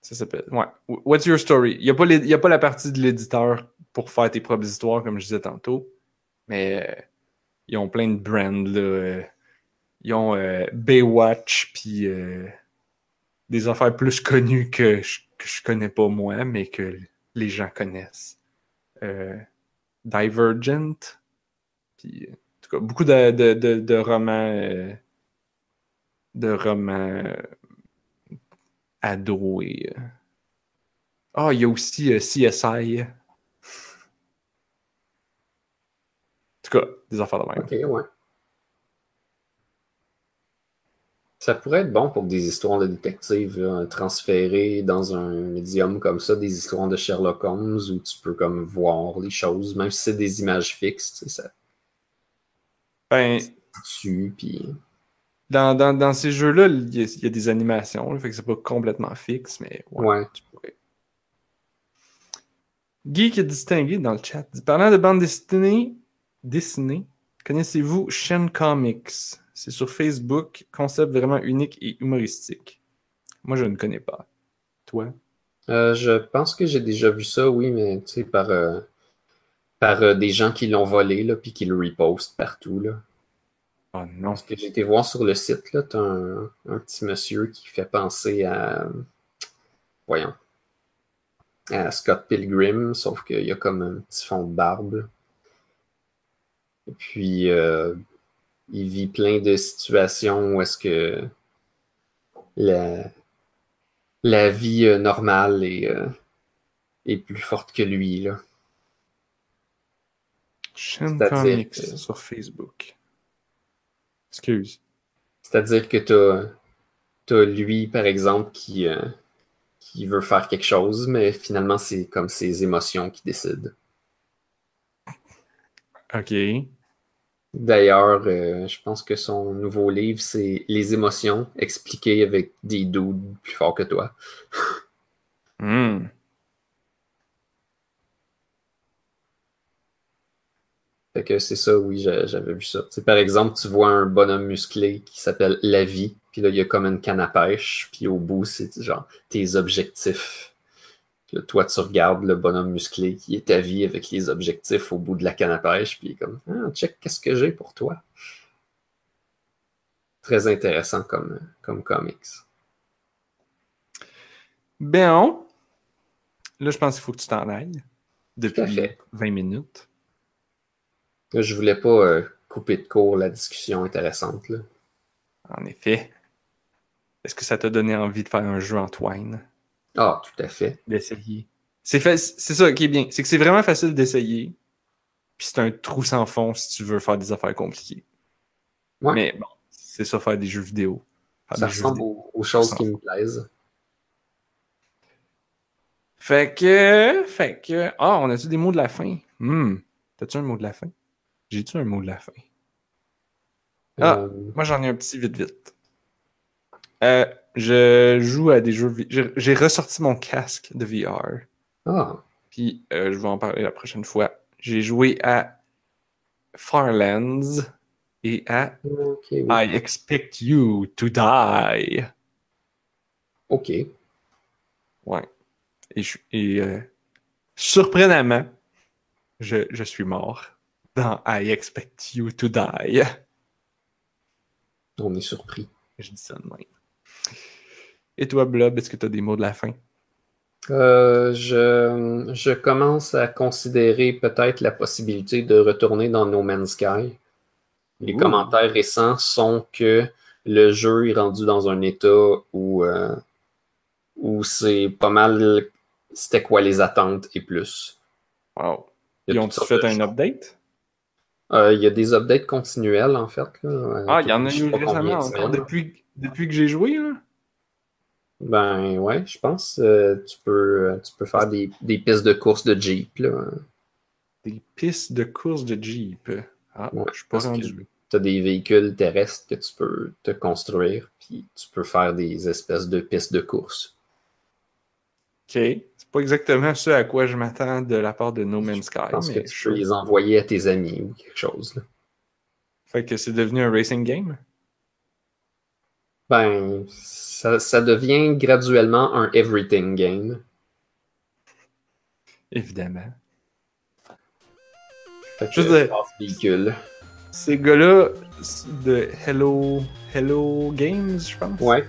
Ça s'appelle. Ouais. What's your story? Il n'y a, pas les- il y a pas la partie de l'éditeur pour faire tes propres histoires, comme je disais tantôt. Mais euh, ils ont plein de brands. Là, euh, ils ont Baywatch, puis euh, des affaires plus connues que je, que je connais pas moi, mais que les gens connaissent. Euh, Divergent. Puis, euh, en tout cas, beaucoup de, de, de, romans. euh, de romans euh, euh, Ah, il y a aussi CSI. En tout cas, des affaires de même. Ok, ouais. Ça pourrait être bon pour des histoires de détectives, là, transférer dans un médium comme ça des histoires de Sherlock Holmes où tu peux comme voir les choses, même si c'est des images fixes, tu sais, ça Ben, puis dans, dans, dans ces jeux-là, il y, a- il y a des animations, là, fait que c'est pas complètement fixe, mais ouais, ouais. tu pourrais. Geek est distingué dans le chat. dit, Parlant de bande dessinée, dessinée connaissez-vous Shen Comics? C'est sur Facebook, concept vraiment unique et humoristique. Moi, je ne connais pas. Toi? Euh, je pense que j'ai déjà vu ça, oui, mais tu sais, par, euh, par euh, des gens qui l'ont volé, là, puis qui le repostent partout, là. Oh non. Parce que j'ai été voir sur le site, là, t'as un, un petit monsieur qui fait penser à. Voyons. À Scott Pilgrim, sauf qu'il y a comme un petit fond de barbe. Et puis, il vit plein de situations où est-ce que la, la vie euh, normale est, euh, est plus forte que lui, là. Comics que- sur Facebook. Excuse. C'est-à-dire que t'as, t'as lui, par exemple, qui, euh, qui veut faire quelque chose, mais finalement, c'est comme ses émotions qui décident. Ok. D'ailleurs, euh, je pense que son nouveau livre, c'est Les émotions expliquées avec des dudes plus forts que toi. Hmm. Fait que c'est ça, oui, j'a- j'avais vu ça. Tu sais, par exemple, tu vois un bonhomme musclé qui s'appelle La Vie, puis là, il y a comme une canne à pêche, puis au bout, c'est genre tes objectifs. Puis là, toi, tu regardes le bonhomme musclé qui est ta vie avec les objectifs au bout de la canne à pêche, puis comme, ah, check, qu'est-ce que j'ai pour toi? Très intéressant comme, comme comics. Ben, là, je pense qu'il faut que tu t'en ailles. À Depuis fait. 20 minutes. Là, je voulais pas euh, couper de court la discussion intéressante, là. En effet. Est-ce que ça t'a donné envie de faire un jeu, Antoine? Ah, tout à fait. D'essayer. C'est fa- c'est ça qui est bien. C'est que c'est vraiment facile d'essayer. Puis c'est un trou sans fond si tu veux faire des affaires compliquées. Ouais. Mais bon, c'est ça faire des jeux vidéo. Faire Ça ressemble vidéo. aux, choses qui me plaisent. Fait que. Fait que. Ah, on a-tu des mots de la fin? Hmm. T'as-tu un mot de la fin? J'ai-tu un mot de la fin? Ah. Euh, Moi, j'en ai un petit vite vite. Euh, je joue à des jeux. J'ai ressorti mon casque de VR. ah, Puis euh, je vais en parler la prochaine fois. J'ai joué à Farlands et à oui. I Expect You to Die. ok. Ouais. Et, je, et euh, surprenamment, je, je suis mort dans I Expect You to Die. On est surpris. Je dis ça de même. Et toi, Blob, est-ce que tu as des mots de la fin? Euh, je, je commence à considérer peut-être la possibilité de retourner dans No Man's Sky. Les Ouh. commentaires récents sont que le jeu est rendu dans un état où, euh, où c'est pas mal c'était quoi les attentes et plus. Wow. Il Ils ont fait un choses. update? Euh, il y a des updates continuels en fait. là. Ah, il y en a eu récemment depuis, depuis que j'ai joué, là. Ben ouais, je pense euh, tu peux euh, tu peux faire des, des pistes de course de Jeep là. Des pistes de course de Jeep. Ah, Ouais, je suis pas rendu. Tu as des véhicules terrestres que tu peux te construire, puis tu peux faire des espèces de pistes de course. Ok. C'est pas exactement ce à quoi je m'attends de la part de No Man's Sky. Je pense que tu peux les envoyer à tes amis ou quelque chose. là. Fait que c'est devenu un racing game? Ben, ça, ça devient graduellement un everything game. Évidemment. Fait que, Je espace véhicule. Ces gars-là de Hello, Hello Games, je pense. Ouais.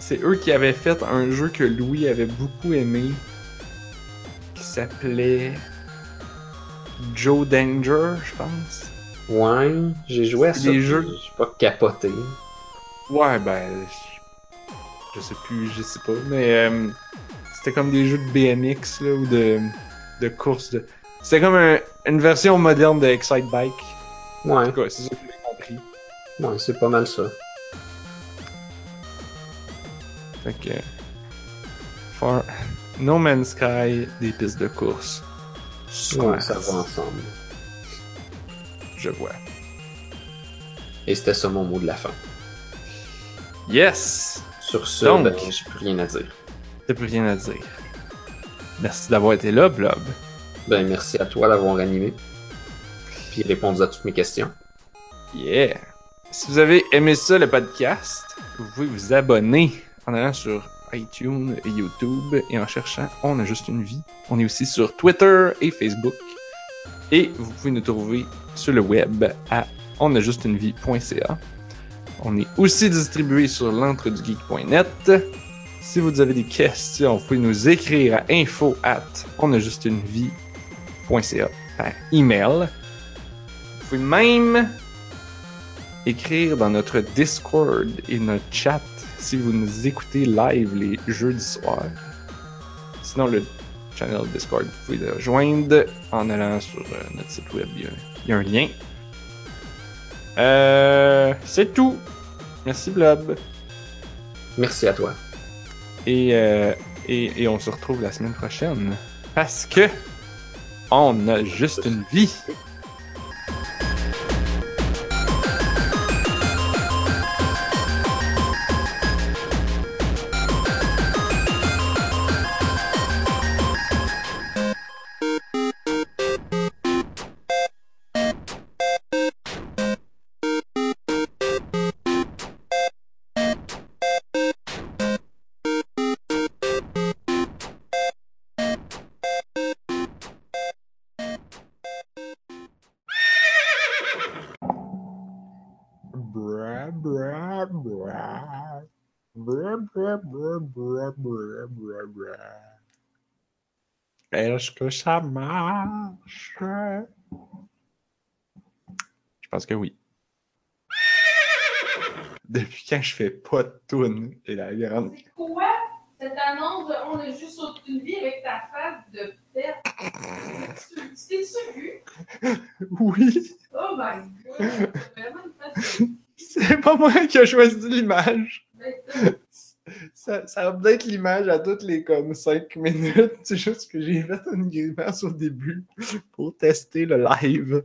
C'est eux qui avaient fait un jeu que Louis avait beaucoup aimé, qui s'appelait Joe Danger, je pense. Ouais, j'ai joué à ça. des jeux- J'ai pas capoté. Ouais, ben, je- sais plus, je sais pas, mais euh, c'était comme des jeux de BMX là, ou de, de course. De... C'était comme un- une version moderne de Excite Bike. En Ouais, tout cas, c'est ça que j'ai compris. ouais, c'est pas mal ça. Fait que. Far... No Man's Sky, des pistes de course. Ouais, ça va ensemble. Je vois. Et c'était ça mon mot de la fin. Yes! Sur ce, Donc. ben, j'ai plus rien à dire. T'as plus rien à dire. Merci d'avoir été là, Blob. Ben, merci à toi d'avoir animé. Puis répondu à toutes mes questions. Yeah! Si vous avez aimé ça, le podcast, vous pouvez vous abonner en allant sur iTunes et YouTube et en cherchant On a juste une vie. On est aussi sur Twitter et Facebook. Et vous pouvez nous trouver sur le web à onajustunevie.ca. On est aussi distribué sur l'entredugeek.net. Si vous avez des questions, vous pouvez nous écrire à info at onajustunevie.ca par email. Vous pouvez même écrire dans notre Discord et notre chat si vous nous écoutez live les jeudis soirs. Sinon, le channel Discord, vous pouvez le rejoindre en allant sur euh, notre site web. Il y a un lien. Euh, c'est tout. Merci Blob. Merci à toi. Et, euh, et, et on se retrouve la semaine prochaine. Parce que on a juste une vie. Est-ce que ça marche? Je pense que oui. Depuis quand je fais pas de tune et la grande. C'est quoi cette annonce de On a juste aucune vie avec ta face de pète? Tu vu? Oui, Oh my god! C'est vraiment une face de c'est pas moi qui ai choisi l'image. Ça, ça update l'image à toutes les comme 5 minutes. C'est juste que j'ai fait une grimace au début pour tester le live.